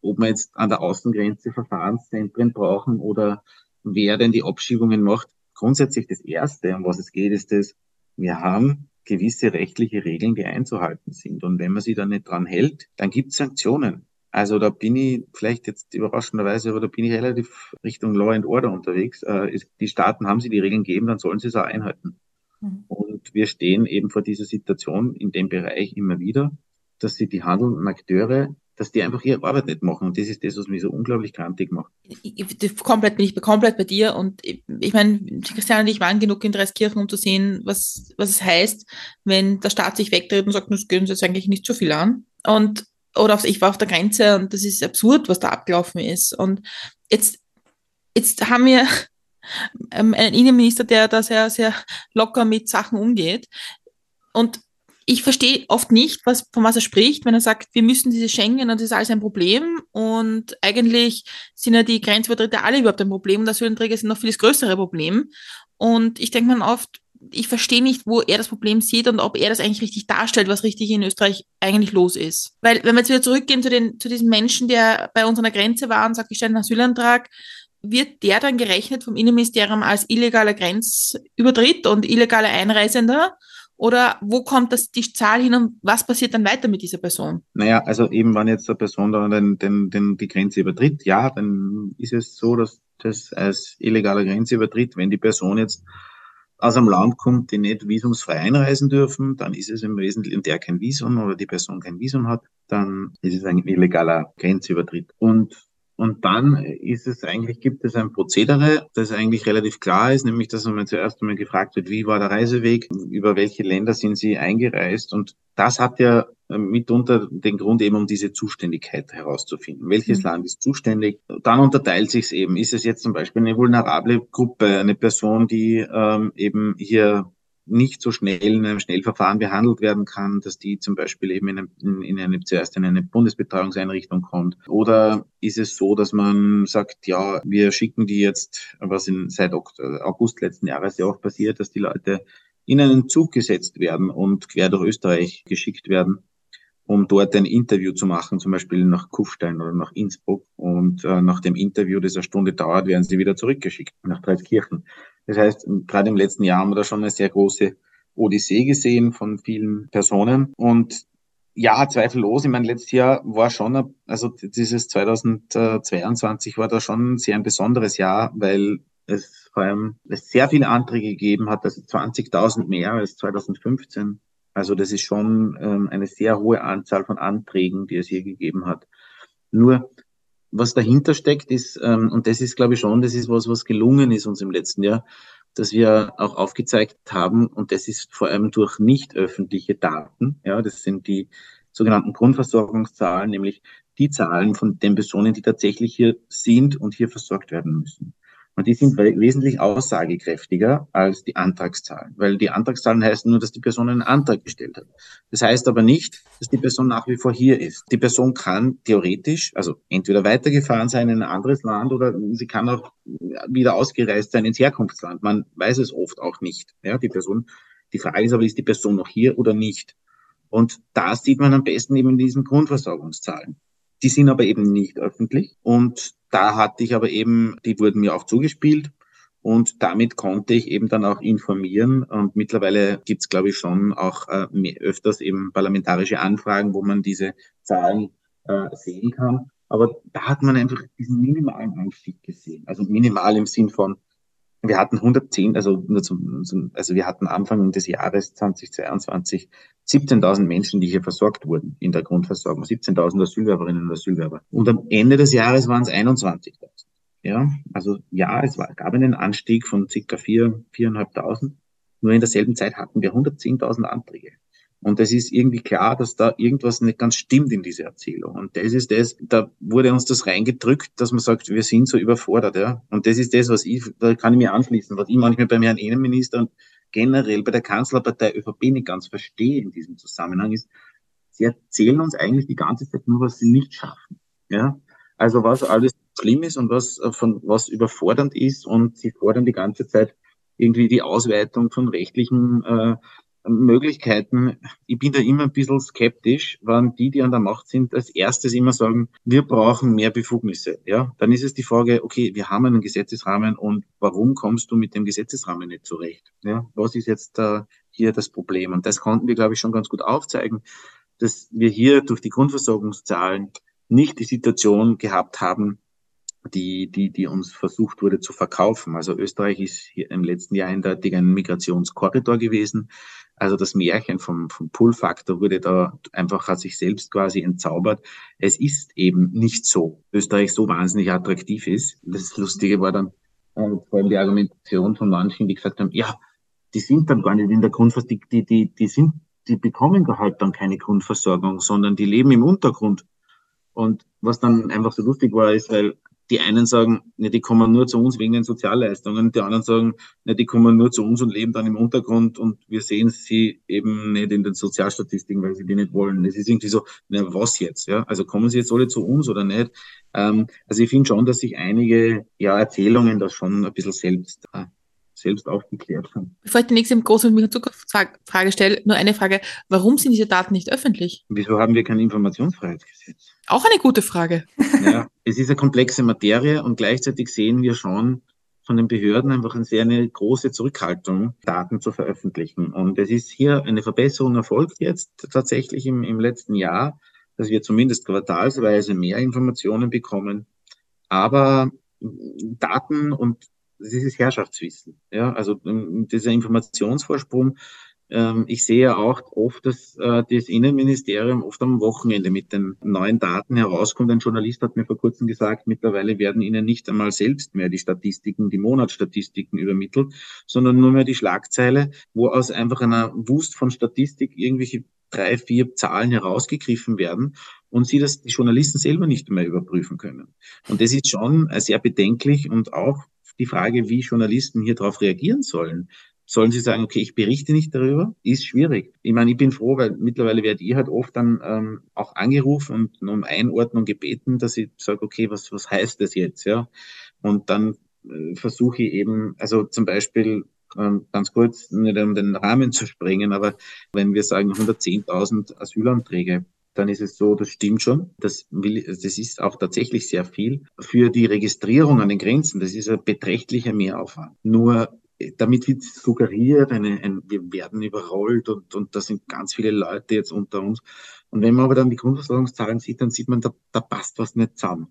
ob wir jetzt an der Außengrenze Verfahrenszentren brauchen oder wer denn die Abschiebungen macht. Grundsätzlich das Erste, um was es geht, ist das, wir haben gewisse rechtliche Regeln, die einzuhalten sind. Und wenn man sich da nicht dran hält, dann gibt es Sanktionen. Also da bin ich vielleicht jetzt überraschenderweise, aber da bin ich relativ Richtung Law and Order unterwegs. Äh, die Staaten haben sie die Regeln gegeben, dann sollen sie es auch einhalten. Mhm. Und wir stehen eben vor dieser Situation in dem Bereich immer wieder, dass sie die handelnden Akteure dass die einfach ihre Arbeit nicht machen. Und das ist das, was mich so unglaublich krantig macht. Ich, ich, komplett bin ich komplett bei dir. Und ich, ich meine, Christian und ich waren genug in Dreiskirchen, um zu sehen, was, was es heißt, wenn der Staat sich wegdreht und sagt, das gehen uns jetzt eigentlich nicht so viel an. Und, oder auf, ich war auf der Grenze und das ist absurd, was da abgelaufen ist. Und jetzt, jetzt haben wir [LAUGHS] einen Innenminister, der da sehr, sehr locker mit Sachen umgeht. Und ich verstehe oft nicht, was, von was er spricht, wenn er sagt, wir müssen diese Schengen und das ist alles ein Problem. Und eigentlich sind ja die Grenzübertritte alle überhaupt ein Problem und Asylanträge sind noch viel das größere Problem. Und ich denke mir oft, ich verstehe nicht, wo er das Problem sieht und ob er das eigentlich richtig darstellt, was richtig in Österreich eigentlich los ist. Weil, wenn wir jetzt wieder zurückgehen zu, den, zu diesem Menschen, der bei uns an der Grenze war und sagt, ich stelle einen Asylantrag, wird der dann gerechnet vom Innenministerium als illegaler Grenzübertritt und illegaler Einreisender? Oder wo kommt das, die Zahl hin und was passiert dann weiter mit dieser Person? Naja, also eben, wenn jetzt eine Person dann den, den, den, die Grenze übertritt, ja, dann ist es so, dass das als illegaler Grenze übertritt. Wenn die Person jetzt aus einem Land kommt, die nicht visumsfrei einreisen dürfen, dann ist es im Wesentlichen der kein Visum oder die Person kein Visum hat, dann ist es ein illegaler Grenzübertritt. Und und dann ist es eigentlich, gibt es ein Prozedere, das eigentlich relativ klar ist, nämlich, dass man zuerst einmal gefragt wird, wie war der Reiseweg, über welche Länder sind Sie eingereist? Und das hat ja äh, mitunter den Grund eben, um diese Zuständigkeit herauszufinden. Welches mhm. Land ist zuständig? Dann unterteilt sich es eben. Ist es jetzt zum Beispiel eine vulnerable Gruppe, eine Person, die ähm, eben hier nicht so schnell in einem Schnellverfahren behandelt werden kann, dass die zum Beispiel eben in, eine, in eine, zuerst in eine Bundesbetreuungseinrichtung kommt? Oder ist es so, dass man sagt, ja, wir schicken die jetzt, was in, seit August letzten Jahres ja auch passiert, dass die Leute in einen Zug gesetzt werden und quer durch Österreich geschickt werden um dort ein Interview zu machen, zum Beispiel nach Kufstein oder nach Innsbruck. Und äh, nach dem Interview, das eine Stunde dauert, werden sie wieder zurückgeschickt nach Dreiskirchen. Das heißt, gerade im letzten Jahr haben wir da schon eine sehr große Odyssee gesehen von vielen Personen. Und ja, zweifellos. Ich meine, letztes Jahr war schon, also dieses 2022 war da schon sehr ein besonderes Jahr, weil es vor allem sehr viele Anträge gegeben hat, also 20.000 mehr als 2015. Also das ist schon ähm, eine sehr hohe Anzahl von Anträgen, die es hier gegeben hat. Nur was dahinter steckt, ist, ähm, und das ist, glaube ich, schon, das ist was, was gelungen ist uns im letzten Jahr, dass wir auch aufgezeigt haben, und das ist vor allem durch nicht öffentliche Daten, ja, das sind die sogenannten Grundversorgungszahlen, nämlich die Zahlen von den Personen, die tatsächlich hier sind und hier versorgt werden müssen. Und die sind wesentlich aussagekräftiger als die Antragszahlen, weil die Antragszahlen heißen nur, dass die Person einen Antrag gestellt hat. Das heißt aber nicht, dass die Person nach wie vor hier ist. Die Person kann theoretisch, also entweder weitergefahren sein in ein anderes Land oder sie kann auch wieder ausgereist sein ins Herkunftsland. Man weiß es oft auch nicht. Ja, die Person, die Frage ist aber, ist die Person noch hier oder nicht? Und da sieht man am besten eben in diesen Grundversorgungszahlen. Die sind aber eben nicht öffentlich und da hatte ich aber eben, die wurden mir auch zugespielt und damit konnte ich eben dann auch informieren. Und mittlerweile gibt es, glaube ich, schon auch äh, öfters eben parlamentarische Anfragen, wo man diese Zahlen äh, sehen kann. Aber da hat man einfach diesen minimalen Anstieg gesehen. Also minimal im Sinn von, wir hatten 110, also nur zum, zum also wir hatten Anfang des Jahres 2022 17.000 Menschen, die hier versorgt wurden in der Grundversorgung, 17.000 Asylwerberinnen und Asylwerber. Und am Ende des Jahres waren es 21.000. Ja, also ja, es war, gab einen Anstieg von circa 4, 4.500. Nur in derselben Zeit hatten wir 110.000 Anträge. Und es ist irgendwie klar, dass da irgendwas nicht ganz stimmt in dieser Erzählung. Und das ist das, da wurde uns das reingedrückt, dass man sagt, wir sind so überfordert, ja. Und das ist das, was ich, da kann ich mir anschließen, was ich manchmal beim Herrn Innenminister und generell bei der Kanzlerpartei ÖVP nicht ganz verstehe in diesem Zusammenhang ist, sie erzählen uns eigentlich die ganze Zeit nur, was sie nicht schaffen, ja. Also was alles schlimm ist und was äh, von was überfordernd ist und sie fordern die ganze Zeit irgendwie die Ausweitung von rechtlichen äh, Möglichkeiten. Ich bin da immer ein bisschen skeptisch, wann die, die an der Macht sind, als erstes immer sagen, wir brauchen mehr Befugnisse. Ja, dann ist es die Frage, okay, wir haben einen Gesetzesrahmen und warum kommst du mit dem Gesetzesrahmen nicht zurecht? Ja, was ist jetzt äh, hier das Problem? Und das konnten wir, glaube ich, schon ganz gut aufzeigen, dass wir hier durch die Grundversorgungszahlen nicht die Situation gehabt haben, die, die, die uns versucht wurde zu verkaufen. Also Österreich ist hier im letzten Jahr eindeutig ein Migrationskorridor gewesen. Also das Märchen vom, vom Pull-Faktor wurde da einfach hat sich selbst quasi entzaubert. Es ist eben nicht so, Österreich so wahnsinnig attraktiv ist. Das Lustige war dann äh, vor allem die Argumentation von manchen, die gesagt haben, ja, die sind dann gar nicht in der Grundversorgung, die, die, die sind, die bekommen halt dann keine Grundversorgung, sondern die leben im Untergrund. Und was dann einfach so lustig war, ist, weil die einen sagen, ne, die kommen nur zu uns wegen den Sozialleistungen, die anderen sagen, ne, die kommen nur zu uns und leben dann im Untergrund und wir sehen sie eben nicht in den Sozialstatistiken, weil sie die nicht wollen. Es ist irgendwie so, ne, was jetzt? Ja? Also kommen sie jetzt alle zu uns oder nicht? Ähm, also ich finde schon, dass sich einige ja, Erzählungen da schon ein bisschen selbst äh, selbst aufgeklärt haben. Bevor ich die nächste große Zukunftsfrage stelle, nur eine Frage. Warum sind diese Daten nicht öffentlich? Wieso haben wir kein Informationsfreiheitsgesetz? Auch eine gute Frage. Ja, es ist eine komplexe Materie und gleichzeitig sehen wir schon von den Behörden einfach eine sehr eine große Zurückhaltung, Daten zu veröffentlichen. Und es ist hier eine Verbesserung erfolgt jetzt tatsächlich im, im letzten Jahr, dass wir zumindest quartalsweise mehr Informationen bekommen. Aber Daten und das ist Herrschaftswissen. Ja, also ähm, dieser Informationsvorsprung. Ähm, ich sehe auch oft, dass äh, das Innenministerium oft am Wochenende mit den neuen Daten herauskommt. Ein Journalist hat mir vor kurzem gesagt, mittlerweile werden ihnen nicht einmal selbst mehr die Statistiken, die Monatsstatistiken übermittelt, sondern nur mehr die Schlagzeile, wo aus einfach einer Wust von Statistik irgendwelche drei, vier Zahlen herausgegriffen werden und sie das die Journalisten selber nicht mehr überprüfen können. Und das ist schon äh, sehr bedenklich und auch die Frage, wie Journalisten hier darauf reagieren sollen. sollen sie sagen, okay, ich berichte nicht darüber, ist schwierig. Ich meine, ich bin froh, weil mittlerweile werde ich halt oft dann ähm, auch angerufen und um Einordnung gebeten, dass ich sage, okay, was, was heißt das jetzt, ja? Und dann äh, versuche ich eben, also zum Beispiel ähm, ganz kurz, nicht um den Rahmen zu sprengen, aber wenn wir sagen 110.000 Asylanträge, dann ist es so, das stimmt schon. Das, will, das ist auch tatsächlich sehr viel. Für die Registrierung an den Grenzen, das ist ein beträchtlicher Mehraufwand. Nur damit wird suggeriert, eine, ein, wir werden überrollt und, und da sind ganz viele Leute jetzt unter uns. Und wenn man aber dann die Grundversorgungszahlen sieht, dann sieht man, da, da passt was nicht zusammen.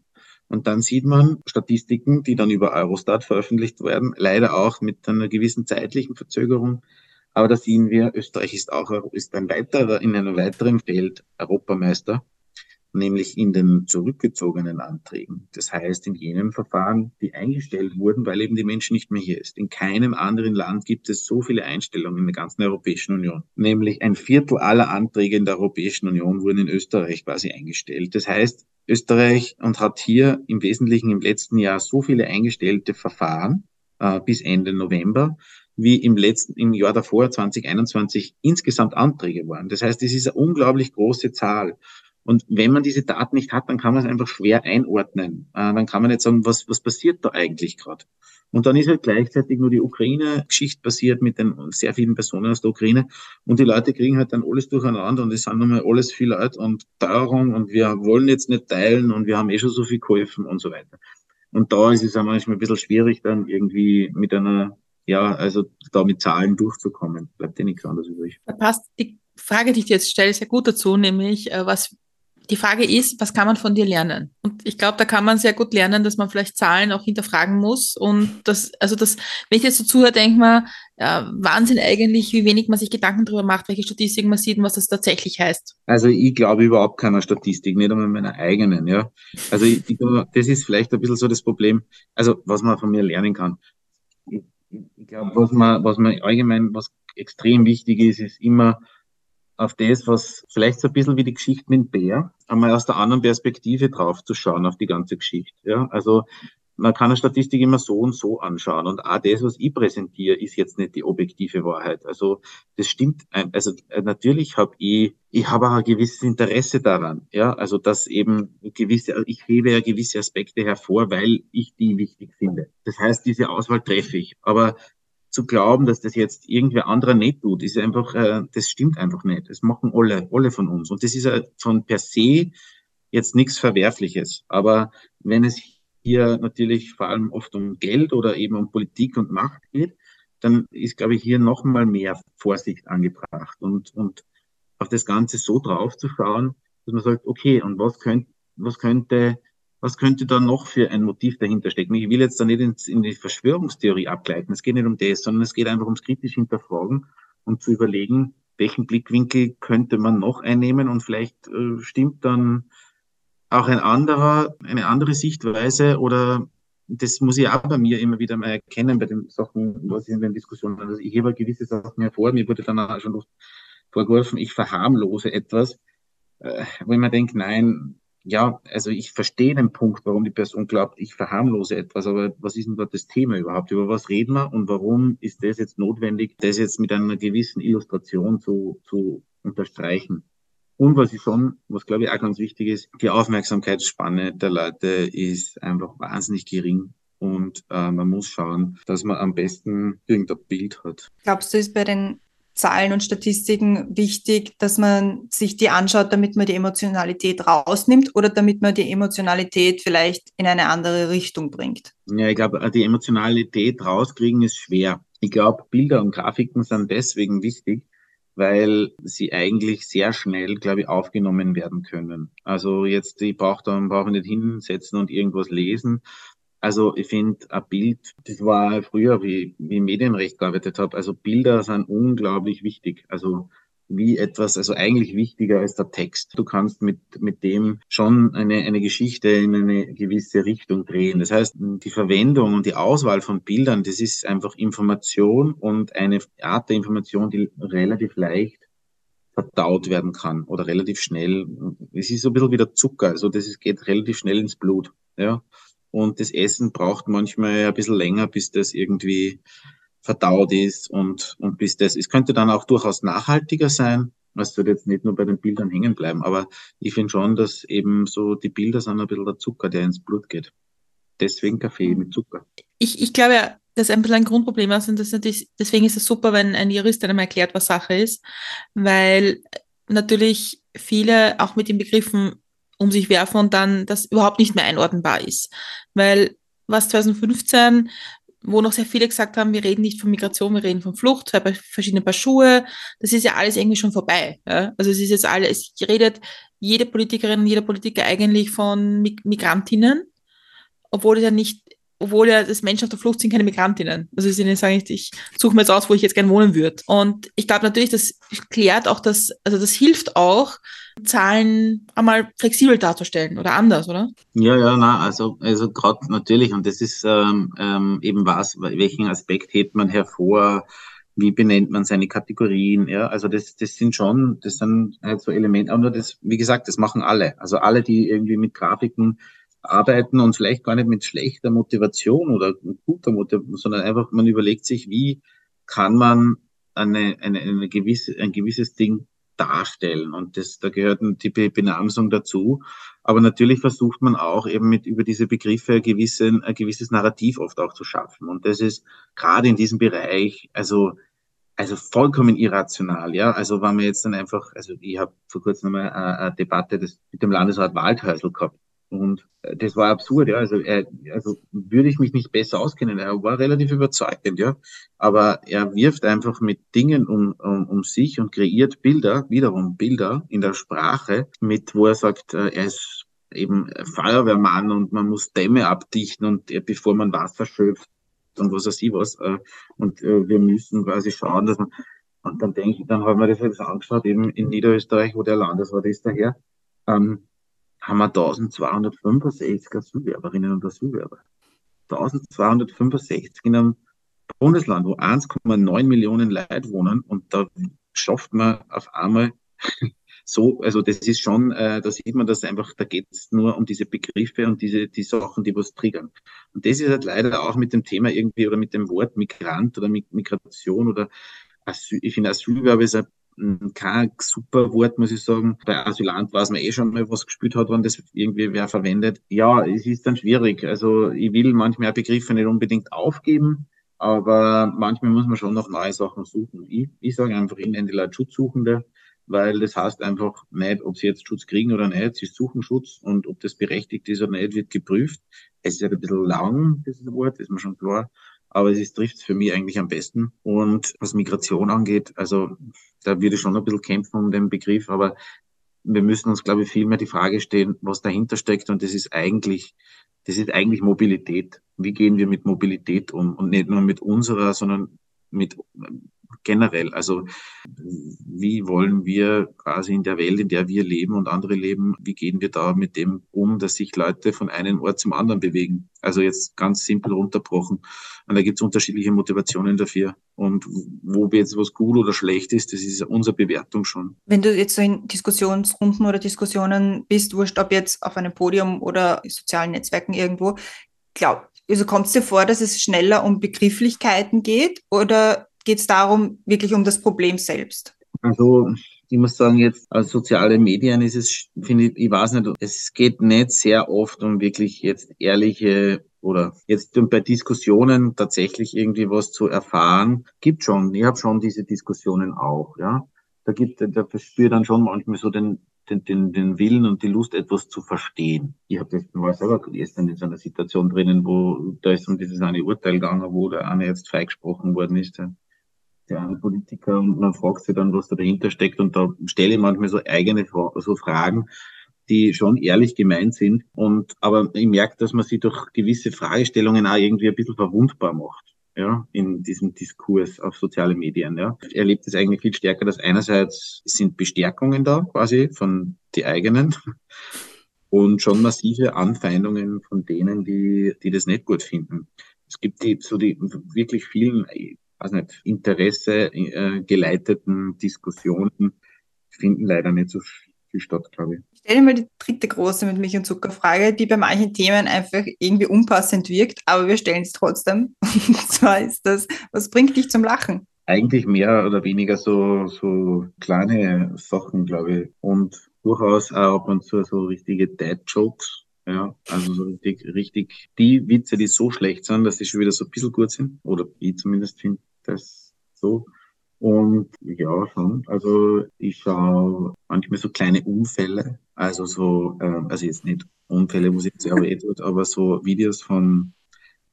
Und dann sieht man Statistiken, die dann über Eurostat veröffentlicht werden, leider auch mit einer gewissen zeitlichen Verzögerung. Aber da sehen wir, Österreich ist auch ist ein weiterer, in einem weiteren Feld Europameister nämlich in den zurückgezogenen Anträgen. Das heißt, in jenen Verfahren, die eingestellt wurden, weil eben die Menschen nicht mehr hier ist. In keinem anderen Land gibt es so viele Einstellungen in der ganzen Europäischen Union. Nämlich ein Viertel aller Anträge in der Europäischen Union wurden in Österreich quasi eingestellt. Das heißt, Österreich und hat hier im Wesentlichen im letzten Jahr so viele eingestellte Verfahren äh, bis Ende November, wie im letzten, im Jahr davor, 2021, insgesamt Anträge waren. Das heißt, es ist eine unglaublich große Zahl. Und wenn man diese Daten nicht hat, dann kann man es einfach schwer einordnen. Äh, dann kann man nicht sagen, was, was passiert da eigentlich gerade. Und dann ist halt gleichzeitig nur die Ukraine-Geschichte passiert mit den sehr vielen Personen aus der Ukraine. Und die Leute kriegen halt dann alles durcheinander und es sind nochmal alles viel Leute und Teuerung und wir wollen jetzt nicht teilen und wir haben eh schon so viel geholfen und so weiter. Und da ist es auch manchmal ein bisschen schwierig, dann irgendwie mit einer, ja, also da mit Zahlen durchzukommen. Bleibt dir nichts anderes übrig. Da passt die Frage, die ich dir jetzt stelle, sehr gut dazu, nämlich, äh, was die Frage ist, was kann man von dir lernen? Und ich glaube, da kann man sehr gut lernen, dass man vielleicht Zahlen auch hinterfragen muss. Und das, also das, wenn ich jetzt so zuhöre, denke man, ja, Wahnsinn eigentlich, wie wenig man sich Gedanken darüber macht, welche Statistiken man sieht und was das tatsächlich heißt. Also ich glaube überhaupt keiner Statistik, nicht einmal meiner eigenen, ja. Also ich, ich, das ist vielleicht ein bisschen so das Problem, also was man von mir lernen kann. Ich, ich glaube, was man, was man allgemein, was extrem wichtig ist, ist immer, auf das, was vielleicht so ein bisschen wie die Geschichte mit dem Bär, einmal aus der anderen Perspektive drauf zu schauen auf die ganze Geschichte. Ja, also man kann eine Statistik immer so und so anschauen. Und auch das, was ich präsentiere, ist jetzt nicht die objektive Wahrheit. Also das stimmt. Also natürlich habe ich, ich habe auch ein gewisses Interesse daran. Ja, also dass eben gewisse, ich hebe ja gewisse Aspekte hervor, weil ich die wichtig finde. Das heißt, diese Auswahl treffe ich. Aber zu glauben, dass das jetzt irgendwer anderer nicht tut, ist einfach, äh, das stimmt einfach nicht. Das machen alle, alle von uns. Und das ist von per se jetzt nichts Verwerfliches. Aber wenn es hier natürlich vor allem oft um Geld oder eben um Politik und Macht geht, dann ist, glaube ich, hier noch mal mehr Vorsicht angebracht und, und auf das Ganze so drauf zu schauen, dass man sagt, okay, und was könnte, was könnte was könnte da noch für ein Motiv dahinter stecken? Ich will jetzt da nicht in, in die Verschwörungstheorie abgleiten. Es geht nicht um das, sondern es geht einfach ums kritisch hinterfragen und zu überlegen, welchen Blickwinkel könnte man noch einnehmen und vielleicht äh, stimmt dann auch ein anderer, eine andere Sichtweise oder das muss ich auch bei mir immer wieder mal erkennen bei den Sachen, was ich in den Diskussionen, also ich hebe gewisse Sachen hervor, mir wurde dann auch schon vorgeworfen, ich verharmlose etwas, äh, wo ich mir denke, nein, ja, also ich verstehe den Punkt, warum die Person glaubt, ich verharmlose etwas, aber was ist denn dort das Thema überhaupt? Über was reden wir und warum ist das jetzt notwendig, das jetzt mit einer gewissen Illustration zu, zu unterstreichen? Und was ich schon, was glaube ich auch ganz wichtig ist, die Aufmerksamkeitsspanne der Leute ist einfach wahnsinnig gering. Und äh, man muss schauen, dass man am besten irgendein Bild hat. Glaubst du, ist bei den Zahlen und Statistiken wichtig, dass man sich die anschaut, damit man die Emotionalität rausnimmt oder damit man die Emotionalität vielleicht in eine andere Richtung bringt? Ja, ich glaube, die Emotionalität rauskriegen ist schwer. Ich glaube, Bilder und Grafiken sind deswegen wichtig, weil sie eigentlich sehr schnell, glaube ich, aufgenommen werden können. Also jetzt, ich brauche dann brauche nicht hinsetzen und irgendwas lesen, also ich finde ein Bild, das war früher, wie, wie ich Medienrecht gearbeitet habe, also Bilder sind unglaublich wichtig. Also wie etwas, also eigentlich wichtiger als der Text. Du kannst mit, mit dem schon eine, eine Geschichte in eine gewisse Richtung drehen. Das heißt, die Verwendung und die Auswahl von Bildern, das ist einfach Information und eine Art der Information, die relativ leicht verdaut werden kann oder relativ schnell. Es ist so ein bisschen wie der Zucker, also das ist, geht relativ schnell ins Blut. Ja. Und das Essen braucht manchmal ein bisschen länger, bis das irgendwie verdaut ist und, und bis das, es könnte dann auch durchaus nachhaltiger sein. Es wird jetzt nicht nur bei den Bildern hängen bleiben, aber ich finde schon, dass eben so die Bilder sind ein bisschen der Zucker, der ins Blut geht. Deswegen Kaffee mit Zucker. Ich, ich glaube, das ein bisschen ein Grundproblem ist und das natürlich, deswegen ist es super, wenn ein Jurist einem erklärt, was Sache ist, weil natürlich viele auch mit den Begriffen um sich werfen und dann das überhaupt nicht mehr einordnenbar ist. Weil was 2015 wo noch sehr viele gesagt haben, wir reden nicht von Migration, wir reden von Flucht, zwei verschiedene Paar Schuhe. Das ist ja alles irgendwie schon vorbei. Ja? Also es ist jetzt alles, es redet jede Politikerin und jeder Politiker eigentlich von Migrantinnen, obwohl es ja nicht obwohl ja das Menschen auf der Flucht sind keine Migrantinnen. Also sie sagen, ich, ich suche mir jetzt aus, wo ich jetzt gern wohnen würde. Und ich glaube natürlich, das klärt auch das, also das hilft auch, Zahlen einmal flexibel darzustellen oder anders, oder? Ja, ja, na, also, also gerade natürlich, und das ist ähm, ähm, eben was, welchen Aspekt hebt man hervor, wie benennt man seine Kategorien, ja, also das, das sind schon, das sind halt so Elemente, aber nur das, wie gesagt, das machen alle. Also alle, die irgendwie mit Grafiken arbeiten und vielleicht gar nicht mit schlechter Motivation oder guter Motivation, sondern einfach, man überlegt sich, wie kann man eine, eine, eine gewisse, ein gewisses Ding darstellen. Und das, da gehört die Benamsung dazu. Aber natürlich versucht man auch eben mit über diese Begriffe ein, gewisse, ein gewisses Narrativ oft auch zu schaffen. Und das ist gerade in diesem Bereich, also also vollkommen irrational, ja. Also wenn man jetzt dann einfach, also ich habe vor kurzem mal eine, eine Debatte das mit dem Landesrat Waldhäusl gehabt. Und äh, das war absurd, ja. Also, er, also würde ich mich nicht besser auskennen. Er war relativ überzeugend, ja. Aber er wirft einfach mit Dingen um, um, um sich und kreiert Bilder, wiederum Bilder in der Sprache, mit wo er sagt, äh, er ist eben Feuerwehrmann und man muss Dämme abdichten und äh, bevor man Wasser schöpft und was weiß ich was. Und wir müssen quasi schauen, dass man und dann denke ich, dann haben wir das jetzt angeschaut, eben in Niederösterreich, wo der Landesrat ist daher. Ähm, haben wir 1265 Asylwerberinnen und Asylwerber. 1265 in einem Bundesland, wo 1,9 Millionen Leute wohnen und da schafft man auf einmal [LAUGHS] so, also das ist schon, äh, da sieht man das einfach, da geht es nur um diese Begriffe und diese die Sachen, die was triggern. Und das ist halt leider auch mit dem Thema irgendwie oder mit dem Wort Migrant oder Migration oder Asyl, ich finde Asylwerber ist ein kein super Wort, muss ich sagen. Bei Asylant weiß man eh schon mal, was gespielt hat, wenn das irgendwie wer verwendet. Ja, es ist dann schwierig. Also ich will manchmal Begriffe nicht unbedingt aufgeben, aber manchmal muss man schon noch neue Sachen suchen. Ich, ich sage einfach, ich nenne die Leute Schutzsuchende, weil das heißt einfach nicht, ob sie jetzt Schutz kriegen oder nicht. Sie suchen Schutz und ob das berechtigt ist oder nicht, wird geprüft. Es ist ja ein bisschen lang, dieses Wort, ist mir schon klar aber es trifft für mich eigentlich am besten. Und was Migration angeht, also da würde ich schon ein bisschen kämpfen um den Begriff, aber wir müssen uns, glaube ich, viel mehr die Frage stellen, was dahinter steckt. Und das ist eigentlich, das ist eigentlich Mobilität. Wie gehen wir mit Mobilität um? Und nicht nur mit unserer, sondern mit generell. Also wie wollen wir quasi in der Welt, in der wir leben und andere leben, wie gehen wir da mit dem um, dass sich Leute von einem Ort zum anderen bewegen? Also jetzt ganz simpel runterbrochen. Und da gibt es unterschiedliche Motivationen dafür. Und wo jetzt was gut oder schlecht ist, das ist unsere Bewertung schon. Wenn du jetzt so in Diskussionsrunden oder Diskussionen bist, wurscht ob jetzt auf einem Podium oder in sozialen Netzwerken irgendwo, glaub, also kommt es dir vor, dass es schneller um Begrifflichkeiten geht oder geht es darum, wirklich um das Problem selbst? Also ich muss sagen, jetzt als soziale Medien ist es, finde ich, ich weiß nicht, es geht nicht sehr oft um wirklich jetzt ehrliche oder jetzt bei Diskussionen tatsächlich irgendwie was zu erfahren. Gibt schon, ich habe schon diese Diskussionen auch, ja. Da gibt, da verspüre dann schon manchmal so den, den, den, den Willen und die Lust, etwas zu verstehen. Ich habe das war selber gestern in so einer Situation drinnen, wo da ist um dieses eine Urteil gegangen, wo der eine jetzt freigesprochen worden ist der eine Politiker und man fragt sich dann, was da dahinter steckt und da stelle ich manchmal so eigene so Fragen, die schon ehrlich gemeint sind und aber ich merke, dass man sich durch gewisse Fragestellungen auch irgendwie ein bisschen verwundbar macht. Ja, in diesem Diskurs auf soziale Medien, ja. Ich erlebe das eigentlich viel stärker, dass einerseits sind Bestärkungen da, quasi, von die eigenen, [LAUGHS] und schon massive Anfeindungen von denen, die, die das nicht gut finden. Es gibt die, so die wirklich vielen weiß nicht, Interesse äh, geleiteten Diskussionen finden leider nicht so viel statt, glaube ich. Ich stelle mal die dritte große mit Milch und Zucker Frage, die bei manchen Themen einfach irgendwie unpassend wirkt, aber wir stellen es trotzdem. [LAUGHS] Und zwar ist das, was bringt dich zum Lachen? Eigentlich mehr oder weniger so, so kleine Sachen, glaube ich. Und durchaus auch ab und zu so richtige Dad-Jokes. Ja, also so richtig, richtig die Witze, die so schlecht sind, dass sie schon wieder so ein bisschen gut sind. Oder ich zumindest finde das so. Und ja, schon. Also ich schaue manchmal so kleine Unfälle, also so, äh, also jetzt nicht Unfälle, wo sich selber eh tut, aber so Videos von,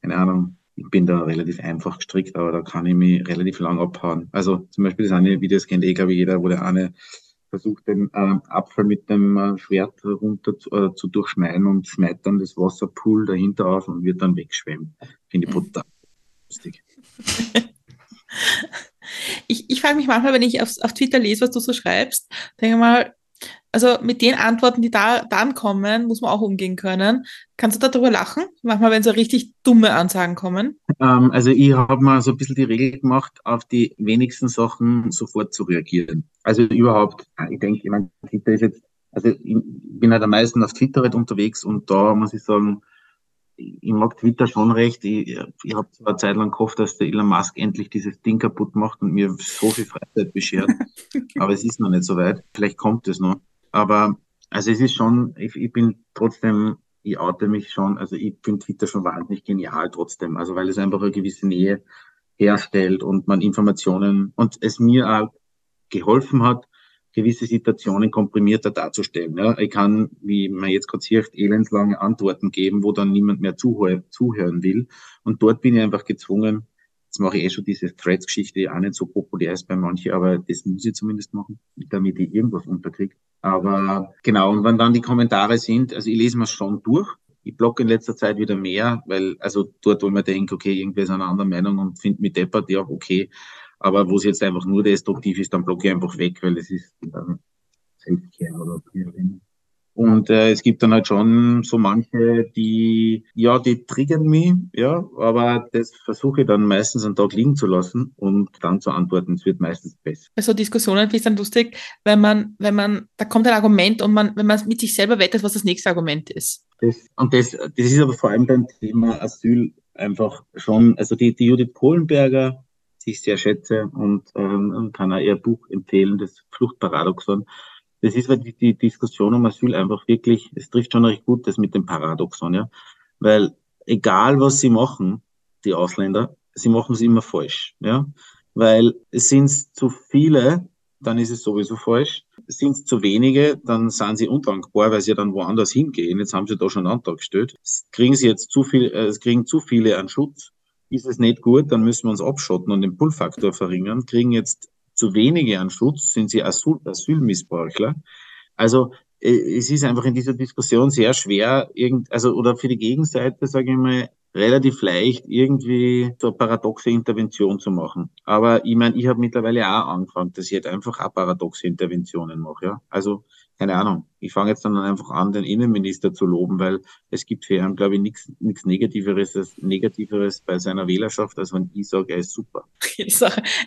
keine Ahnung, ich bin da relativ einfach gestrickt, aber da kann ich mich relativ lang abhauen. Also zum Beispiel das eine Videos kennt eh, glaube ich, jeder, wo der eine versucht, den äh, Apfel mit dem äh, Schwert runter zu, äh, zu durchschneiden und schneidet dann das Wasserpool dahinter auf und wird dann wegschwemmen. Finde ich brutal lustig. [LAUGHS] ich, ich frage mich manchmal, wenn ich auf, auf Twitter lese, was du so schreibst, denke mal, also mit den Antworten, die da dann kommen, muss man auch umgehen können. Kannst du darüber lachen? Manchmal, wenn so richtig dumme Ansagen kommen. Ähm, also ich habe mal so ein bisschen die Regel gemacht, auf die wenigsten Sachen sofort zu reagieren. Also überhaupt, ich denke, ich meine, Twitter ist jetzt, also ich bin halt am meisten auf Twitter halt unterwegs und da muss ich sagen, ich mag Twitter schon recht. Ich, ich habe zwar eine Zeit lang gehofft, dass der Elon Musk endlich dieses Ding kaputt macht und mir so viel Freizeit beschert. [LAUGHS] Aber es ist noch nicht so weit. Vielleicht kommt es noch. Aber also es ist schon, ich, ich bin trotzdem, ich oute mich schon, also ich finde Twitter schon wahnsinnig genial trotzdem. Also weil es einfach eine gewisse Nähe herstellt und man Informationen und es mir auch geholfen hat, gewisse Situationen komprimierter darzustellen. Ja. Ich kann, wie man jetzt gerade sieht, elendslange Antworten geben, wo dann niemand mehr zuhör zuhören will. Und dort bin ich einfach gezwungen, jetzt mache ich eh schon diese Threads-Geschichte, die auch nicht so populär ist bei manchen, aber das muss ich zumindest machen, damit ich irgendwas unterkriege. Aber genau, und wenn dann die Kommentare sind, also ich lese mir schon durch. Ich blogge in letzter Zeit wieder mehr, weil, also dort, wo man denkt, okay, irgendwer ist einer anderen Meinung und findet mich deppert, ja, okay. Aber wo es jetzt einfach nur destruktiv ist, dann blocke ich einfach weg, weil es ist ähm, Selfcare oder. Und äh, es gibt dann halt schon so manche, die, ja, die triggern mich, ja, aber das versuche ich dann meistens einen Tag liegen zu lassen und dann zu antworten. Es wird meistens besser. Also Diskussionen finde ich dann lustig, wenn man, wenn man, da kommt ein Argument und man, wenn man mit sich selber wettet, was das nächste Argument ist. Das, und das, das ist aber vor allem beim Thema Asyl einfach schon, also die, die Judith Kohlenberger, ich sehr schätze und ähm, kann auch ihr Buch empfehlen, das Fluchtparadoxon das ist, weil die, die Diskussion um Asyl einfach wirklich, es trifft schon recht gut das mit dem Paradoxon, ja. Weil egal was sie machen, die Ausländer, sie machen es immer falsch, ja. Weil es sind zu viele, dann ist es sowieso falsch. Sind es zu wenige, dann sind sie undankbar, weil sie dann woanders hingehen. Jetzt haben sie da schon einen Antrag gestellt. Kriegen sie jetzt zu viel, äh, es kriegen zu viele an Schutz. Ist es nicht gut, dann müssen wir uns abschotten und den Pull-Faktor verringern. Kriegen jetzt zu wenige an Schutz, sind sie Asyl Asylmissbräuchler. Also äh, es ist einfach in dieser Diskussion sehr schwer, irgend, also oder für die Gegenseite, sage ich mal, relativ leicht, irgendwie so paradoxe Intervention zu machen. Aber ich meine, ich habe mittlerweile auch angefangen, dass ich jetzt einfach auch paradoxe Interventionen mache. Ja? Also keine Ahnung, ich fange jetzt dann einfach an, den Innenminister zu loben, weil es gibt für ihn, glaube ich, nichts Negativeres, Negativeres bei seiner Wählerschaft, als wenn ich sage, er ist super. Das ist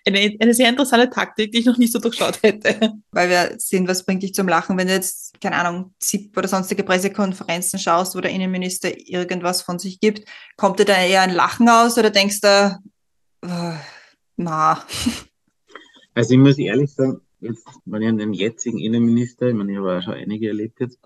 eine, eine sehr interessante Taktik, die ich noch nicht so durchschaut hätte. Weil wir sehen, was bringt dich zum Lachen, wenn du jetzt, keine Ahnung, ZIP oder sonstige Pressekonferenzen schaust, wo der Innenminister irgendwas von sich gibt, kommt dir da eher ein Lachen aus oder denkst du, uh, na. Also ich muss ehrlich sagen, jetzt, wenn ich an den jetzigen Innenminister, ich meine, ich habe auch schon einige erlebt jetzt,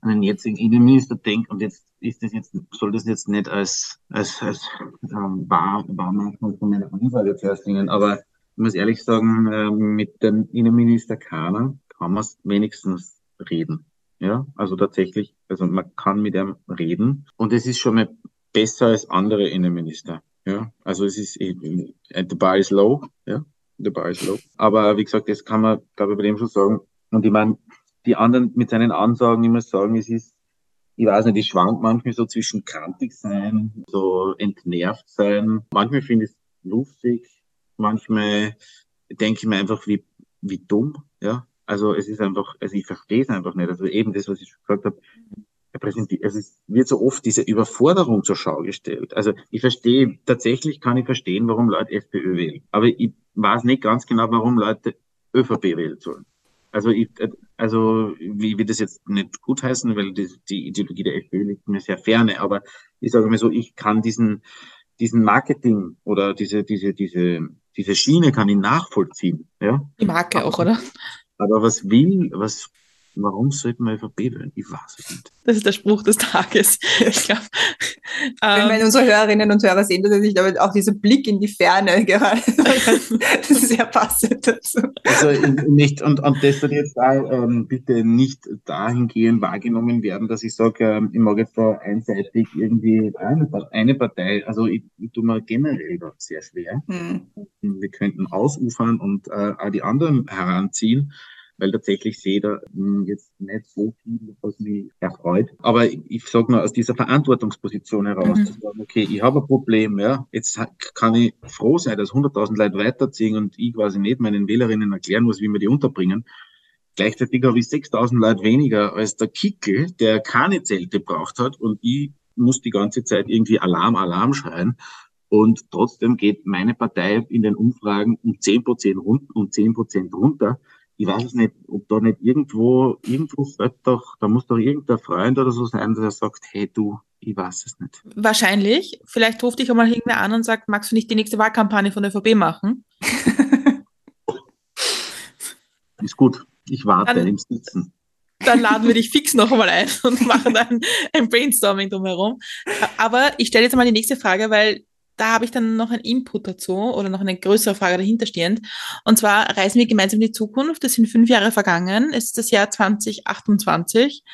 an den jetzigen Innenminister denke, und jetzt ist das jetzt, soll das jetzt nicht als, als, als ähm, Wahr, Wahrmachung von meiner Ansage zuerst dienen, aber ich muss ehrlich sagen, äh, mit dem Innenminister Kahner kann man wenigstens reden. Ja, also tatsächlich, also man kann mit ihm reden und es ist schon mal besser als andere Innenminister. Ja, also es ist, äh, the bar is low, ja, Bar ist. Aber wie gesagt, das kann man, glaube ich, bei dem schon sagen. Und ich meine, die anderen mit seinen Ansagen immer sagen, es ist, ich weiß nicht, ich schwank manchmal so zwischen krantig sein, so entnervt sein. Manchmal finde ich es lustig, manchmal denke ich mir einfach, wie, wie dumm, ja. Also es ist einfach, also ich verstehe es einfach nicht. Also eben das, was ich schon gesagt habe, er präsentiert, also es wird so oft diese Überforderung zur Schau gestellt. Also ich verstehe, tatsächlich kann ich verstehen, warum Leute FPÖ wählen. Aber ich weiß nicht ganz genau, warum Leute ÖVP wählen sollen. Also, ich, also wie will das jetzt nicht gutheißen, weil die, die Ideologie der FPÖ liegt mir sehr ferne, aber ich sage mal so, ich kann diesen, diesen Marketing oder diese, diese, diese, diese Schiene kann ich nachvollziehen. Ja? Die Marke auch, oder? Aber was will, was Warum sollte man ÖVP wählen? Ich weiß es nicht. Das ist der Spruch des Tages. [LAUGHS] Ich glaube. Ähm, Wenn unsere Hörerinnen und Hörer sehen das nicht, aber auch dieser Blick in die Ferne gerade, [LAUGHS] das ist sehr passend dazu. Also nicht, und, und das wird jetzt auch ähm, bitte nicht dahingehend wahrgenommen werden, dass ich sage, ähm, ich mag jetzt da einseitig irgendwie eine, eine Partei, also ich, ich tue mir generell da sehr schwer. Hm. Wir könnten ausufern und äh, auch die anderen heranziehen weil tatsächlich sehe da hm, jetzt nicht so viel, was mich erfreut. Aber ich, ich sage nur aus dieser Verantwortungsposition heraus, mhm. zu sagen, okay, ich habe ein Problem, ja, jetzt kann ich froh sein, dass 100.000 Leute weiterziehen und ich quasi nicht meinen Wählerinnen erklären muss, wie wir die unterbringen. Gleichzeitig habe ich 6.000 Leute weniger als der Kickel, der keine Zelte braucht hat und ich muss die ganze Zeit irgendwie Alarm, Alarm schreien. Und trotzdem geht meine Partei in den Umfragen um 10 Prozent runter, um 10 Prozent runter ich weiß es nicht, ob da nicht irgendwo, irgendwo fällt doch, da muss doch irgendein Freund oder so sein, der sagt, hey du, ich weiß es nicht. Wahrscheinlich. Vielleicht ruft dich einmal irgendwer an und sagt, magst du nicht die nächste Wahlkampagne von der ÖVP machen? [LAUGHS] Ist gut. Ich warte dann, im Sitzen. Dann laden wir dich fix noch einmal ein und machen dann ein Brainstorming drumherum. Aber ich stelle jetzt mal die nächste Frage, weil da habe ich dann noch einen Input dazu oder noch eine größere Frage dahinterstehend. Und zwar reisen wir gemeinsam in die Zukunft. Das sind fünf Jahre vergangen. Es ist das Jahr 2028.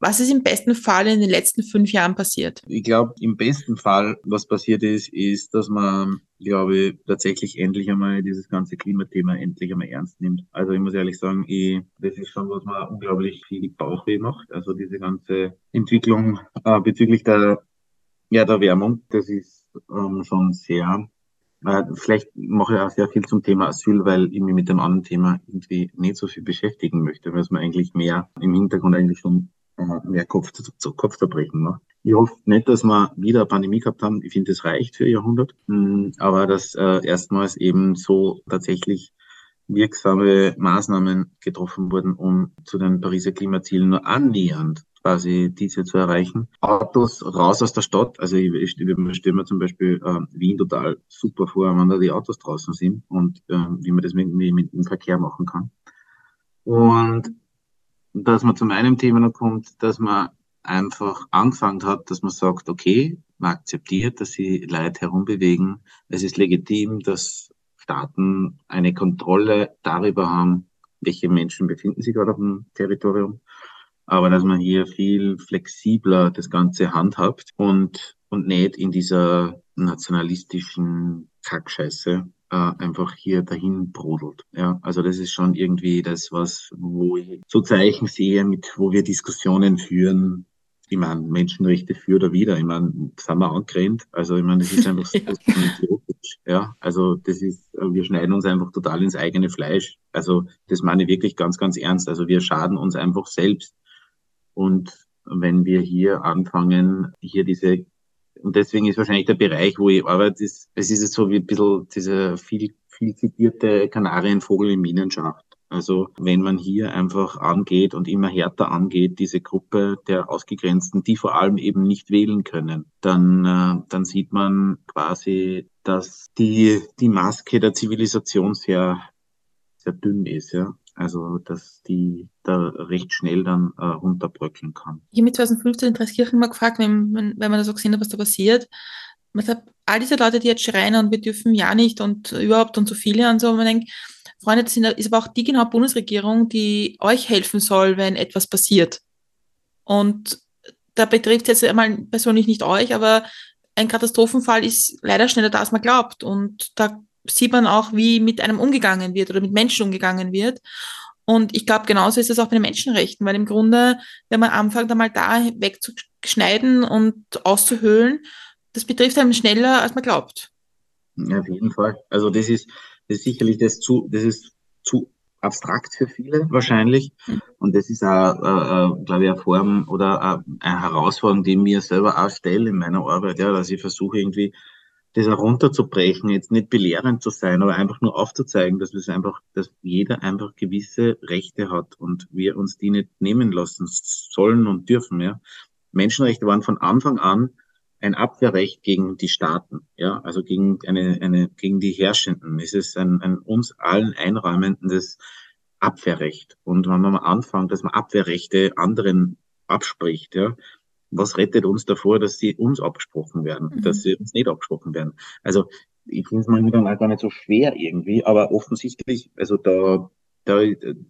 Was ist im besten Fall in den letzten fünf Jahren passiert? Ich glaube, im besten Fall, was passiert ist, ist, dass man, glaube ich, tatsächlich endlich einmal dieses ganze Klimathema endlich einmal ernst nimmt. Also ich muss ehrlich sagen, ich, das ist schon, was mir unglaublich viel Bauchweh macht. Also diese ganze Entwicklung äh, bezüglich der, ja, der Wärmung, das ist ähm, schon sehr. Äh, vielleicht mache ich auch sehr viel zum Thema Asyl, weil ich mich mit dem anderen Thema irgendwie nicht so viel beschäftigen möchte, weil es mir eigentlich mehr im Hintergrund eigentlich schon äh, mehr Kopf zu, zu Kopfzerbrechen macht. Ich hoffe nicht, dass wir wieder eine Pandemie gehabt haben. Ich finde, das reicht für ein Jahrhundert. Mm, aber dass äh, erstmals eben so tatsächlich wirksame Maßnahmen getroffen wurden, um zu den Pariser Klimazielen nur annähernd quasi diese zu erreichen. Autos raus aus der Stadt. Also ich, ich, ich stelle mir zum Beispiel äh, Wien total super vor, wenn da die Autos draußen sind und äh, wie man das mit, mit dem Verkehr machen kann. Und dass man zu meinem Thema noch kommt, dass man einfach angefangen hat, dass man sagt, okay, man akzeptiert, dass sie Leute herumbewegen. Es ist legitim, dass Staaten eine Kontrolle darüber haben, welche Menschen befinden sich gerade auf dem Territorium aber dass man hier viel flexibler das Ganze handhabt und, und nicht in dieser nationalistischen Kackscheiße äh, einfach hier dahin brodelt. Ja, also das ist schon irgendwie das, was, wo ich so Zeichen sehe, mit, wo wir Diskussionen führen. Ich meine, Menschenrechte für oder wieder. Ich meine, sind wir angerannt. Also ich meine, das ist einfach so idiotisch. Ja, also das ist, wir schneiden uns einfach total ins eigene Fleisch. Also das meine ich wirklich ganz, ganz ernst. Also wir schaden uns einfach selbst. Und wenn wir hier anfangen, hier diese, und deswegen ist wahrscheinlich der Bereich, wo ich arbeite, ist, es ist so wie ein bisschen dieser viel, viel zitierte Kanarienvogel im Minenschacht. Also wenn man hier einfach angeht und immer härter angeht, diese Gruppe der Ausgegrenzten, die vor allem eben nicht wählen können, dann, äh, dann sieht man quasi, dass die, die Maske der Zivilisation sehr, sehr dünn ist. Ja. Also, dass die da recht schnell dann äh, runterbröckeln kann. Ich habe mich 2015 in Dreiskirchen mal gefragt, wenn, wenn, wenn man da so gesehen hat, was da passiert. Man sagt, all diese Leute, die jetzt schreien und wir dürfen ja nicht und überhaupt und so viele und so, man denkt, Freunde, das ist aber auch die genau Bundesregierung, die euch helfen soll, wenn etwas passiert. Und da betrifft jetzt einmal persönlich nicht euch, aber ein Katastrophenfall ist leider schneller da, als man glaubt. Und da sieht man auch, wie mit einem umgegangen wird oder mit Menschen umgegangen wird. Und ich glaube, genauso ist es auch bei den Menschenrechten, weil im Grunde, wenn man anfängt, einmal da wegzuschneiden und auszuhöhlen, das betrifft einem schneller, als man glaubt. Ja, auf jeden Fall. Also das ist, das ist sicherlich das zu, das ist zu abstrakt für viele wahrscheinlich. Mhm. Und das ist auch, äh, äh, glaube ich, eine Form oder eine Herausforderung, die mir selber auch stelle in meiner Arbeit, ja, dass ich versuche irgendwie das herunterzubrechen, jetzt nicht belehrend zu sein, aber einfach nur aufzuzeigen, dass es einfach, dass jeder einfach gewisse Rechte hat und wir uns die nicht nehmen lassen sollen und dürfen, ja. Menschenrechte waren von Anfang an ein Abwehrrecht gegen die Staaten, ja, also gegen eine, eine, gegen die Herrschenden. Es ist ein, ein uns allen einräumendes Abwehrrecht. Und wenn man mal anfängt, dass man Abwehrrechte anderen abspricht, ja, was rettet uns davor, dass sie uns abgesprochen werden, mhm. dass sie uns nicht abgesprochen werden? Also ich finde es mal wieder gar nicht so schwer irgendwie, aber offensichtlich, also da, da,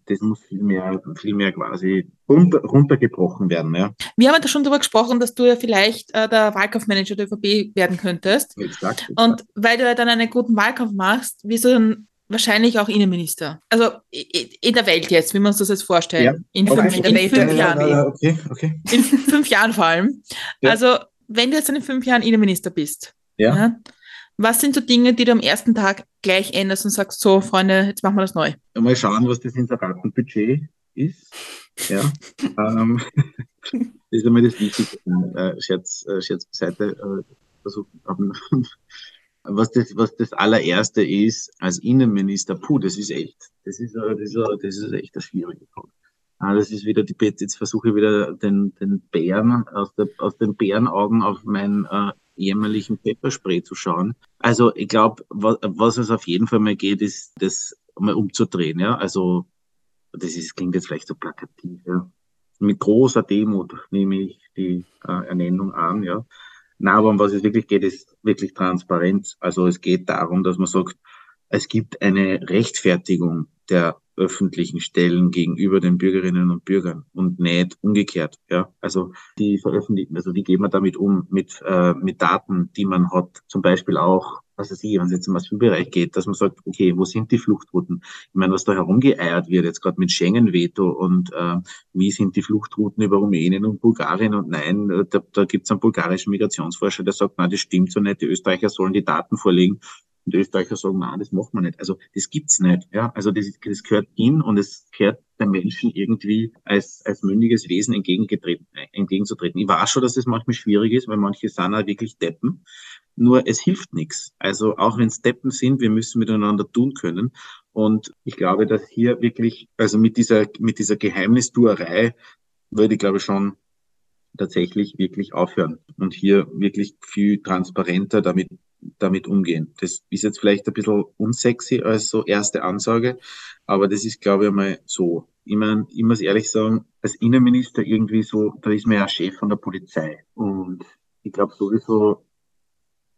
das muss viel mehr, viel mehr quasi runter, runtergebrochen werden. Ja. Wir haben ja schon darüber gesprochen, dass du ja vielleicht äh, der Wahlkampfmanager der ÖVP werden könntest. Exakt, exakt. Und weil du ja dann einen guten Wahlkampf machst, dann wahrscheinlich auch Innenminister. Also in der Welt jetzt, wie wir uns das jetzt vorstellen. Ja. In, okay. fünf, in, in fünf ja, Jahren. Ja, okay, okay. In fünf Jahren vor allem. Also wenn du jetzt in fünf Jahren Innenminister bist, ja. was sind so Dinge, die du am ersten Tag gleich änderst und sagst, so Freunde, jetzt machen wir das neu? Mal schauen, was das Inseratenbudget ist. Ja. [LAUGHS] ähm, das ist einmal das Wichtigste. Äh, Scherz, äh, Scherz beiseite. Äh, haben was das, was das allererste ist als Innenminister, puh, das ist echt, das ist, das ist, das ist echt ein schwieriger Punkt. Ah, das ist wieder die jetzt versuche ich wieder den, den Bären aus, der, aus den Bärenaugen auf meinen äh, jämmerlichen Pepperspray zu schauen. Also ich glaube, was, was es auf jeden Fall mal geht, ist, das mal umzudrehen. Ja, also das ist, klingt jetzt vielleicht so plakativ. Ja. Mit großer Demut nehme ich die äh, Ernennung an. Ja, na, aber um was es wirklich geht, ist wirklich Transparenz. Also es geht darum, dass man sagt, es gibt eine Rechtfertigung der öffentlichen Stellen gegenüber den Bürgerinnen und Bürgern und nicht umgekehrt. Ja, also die veröffentlichen, also wie geht man damit um mit äh, mit Daten, die man hat, zum Beispiel auch was weiß ich, wenn es jetzt im Asylbereich geht, dass man sagt, okay, wo sind die Fluchtrouten? Ich meine, was da herumgeeiert wird, jetzt gerade mit Schengen-Veto und äh, wie sind die Fluchtrouten über Rumänien und Bulgarien und nein, äh, da, da gibt es einen bulgarischen Migrationsforscher, der sagt, nein, das stimmt so nicht, die Österreicher sollen die Daten vorlegen und Österreicher sagen, nein, das machen wir nicht. Also das gibt's nicht. Ja? Also das, das gehört in und es gehört den Menschen irgendwie als, als mündiges Wesen entgegengetreten, entgegenzutreten. Ich weiß schon, dass das manchmal schwierig ist, weil manche sind halt wirklich Deppen. Nur es hilft nichts. Also auch wenn es Deppen sind, wir müssen miteinander tun können. Und ich glaube, dass hier wirklich, also mit dieser, mit dieser Geheimnistuerei würde ich glaube schon tatsächlich wirklich aufhören und hier wirklich viel transparenter damit, damit umgehen. Das ist jetzt vielleicht ein bisschen unsexy als so erste Ansage, aber das ist, glaube ich, einmal so. Ich meine, ich muss ehrlich sagen, als Innenminister irgendwie so, da ist man ja Chef von der Polizei. Und ich glaube sowieso,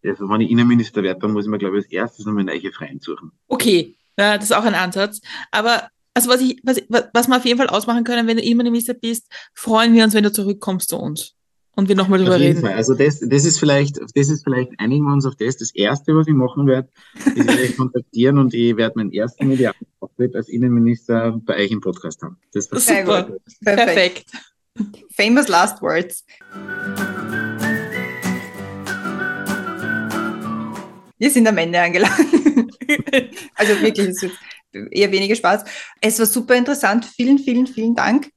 also wenn ich Innenminister werde, dann muss ich mir, glaube ich, als erstes nochmal neue Freien suchen. Okay, ja, das ist auch ein Ansatz. Aber also was ich, was, was wir auf jeden Fall ausmachen können, wenn du Innenminister bist, freuen wir uns, wenn du zurückkommst zu uns und wir nochmal drüber reden. Fall. Also das, das ist vielleicht, das ist vielleicht einigen wir uns auf das. Das erste, was ich machen werde, ist [LAUGHS] ich werde kontaktieren und ich werde meinen ersten Medialauftritt als Innenminister bei euch im Podcast haben. Das war super. Perfekt. Perfekt. Famous last words. Wir sind am Ende angelangt. [LAUGHS] also wirklich, es wird eher weniger Spaß. Es war super interessant. Vielen, vielen, vielen Dank.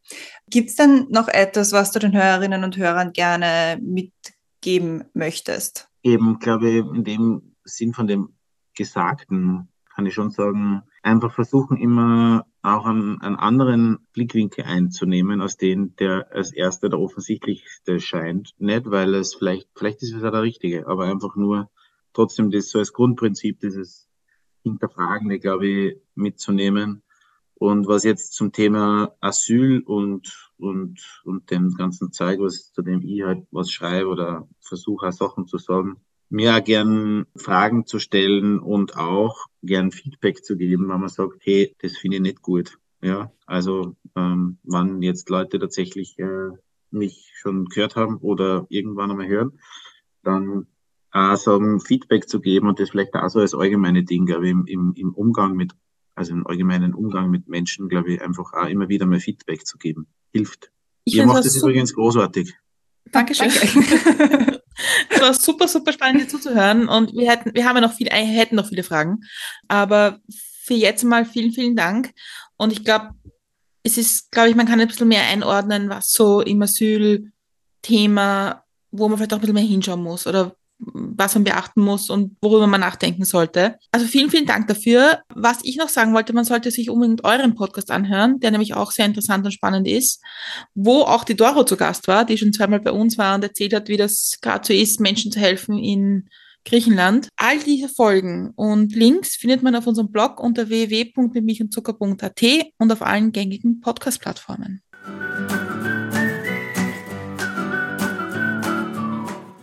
Gibt es denn noch etwas, was du den Hörerinnen und Hörern gerne mitgeben möchtest? Eben, glaube ich, in dem Sinn von dem Gesagten kann ich schon sagen, einfach versuchen immer auch einen, einen anderen Blickwinkel einzunehmen, als den, der als erster der offensichtlichste scheint. Nicht, weil es vielleicht, vielleicht ist es ja der richtige, aber einfach nur trotzdem das so als Grundprinzip, dieses Hinterfragende, glaube ich, mitzunehmen. Und was jetzt zum Thema Asyl und, und, und dem ganzen Zeug, was, zu dem ich halt was schreibe oder versuche, Sachen zu sagen, mir auch gern Fragen zu stellen und auch gern Feedback zu geben, wenn man sagt, hey, das finde ich nicht gut. Ja, also ähm, wann jetzt Leute tatsächlich äh, mich schon gehört haben oder irgendwann einmal hören, dann auch sagen, Feedback zu geben und das vielleicht auch so als allgemeine Ding, glaube ich, im, im, im Umgang mit, also im allgemeinen Umgang mit Menschen, glaube ich, einfach auch immer wieder mal Feedback zu geben. Hilft. Ich Ihr macht das, das übrigens großartig. Dankeschön. Danke. [LAUGHS] es war super, super spannend, dir zuzuhören und wir hätten, wir haben ja noch viele, äh, hätten noch viele Fragen, aber für jetzt mal vielen, vielen Dank und ich glaube, es ist, glaube ich, man kann ein bisschen mehr einordnen, was so im Asylthema, wo man vielleicht auch ein bisschen mehr hinschauen muss oder was man beachten muss und worüber man nachdenken sollte. Also vielen, vielen Dank dafür. Was ich noch sagen wollte, man sollte sich unbedingt euren Podcast anhören, der nämlich auch sehr interessant und spannend ist, wo auch die Doro zu Gast war, die schon zweimal bei uns war und erzählt hat, wie das gerade so ist, Menschen zu helfen in Griechenland. All diese Folgen und Links findet man auf unserem Blog unter www.milchundzucker.at und auf allen gängigen Podcast-Plattformen.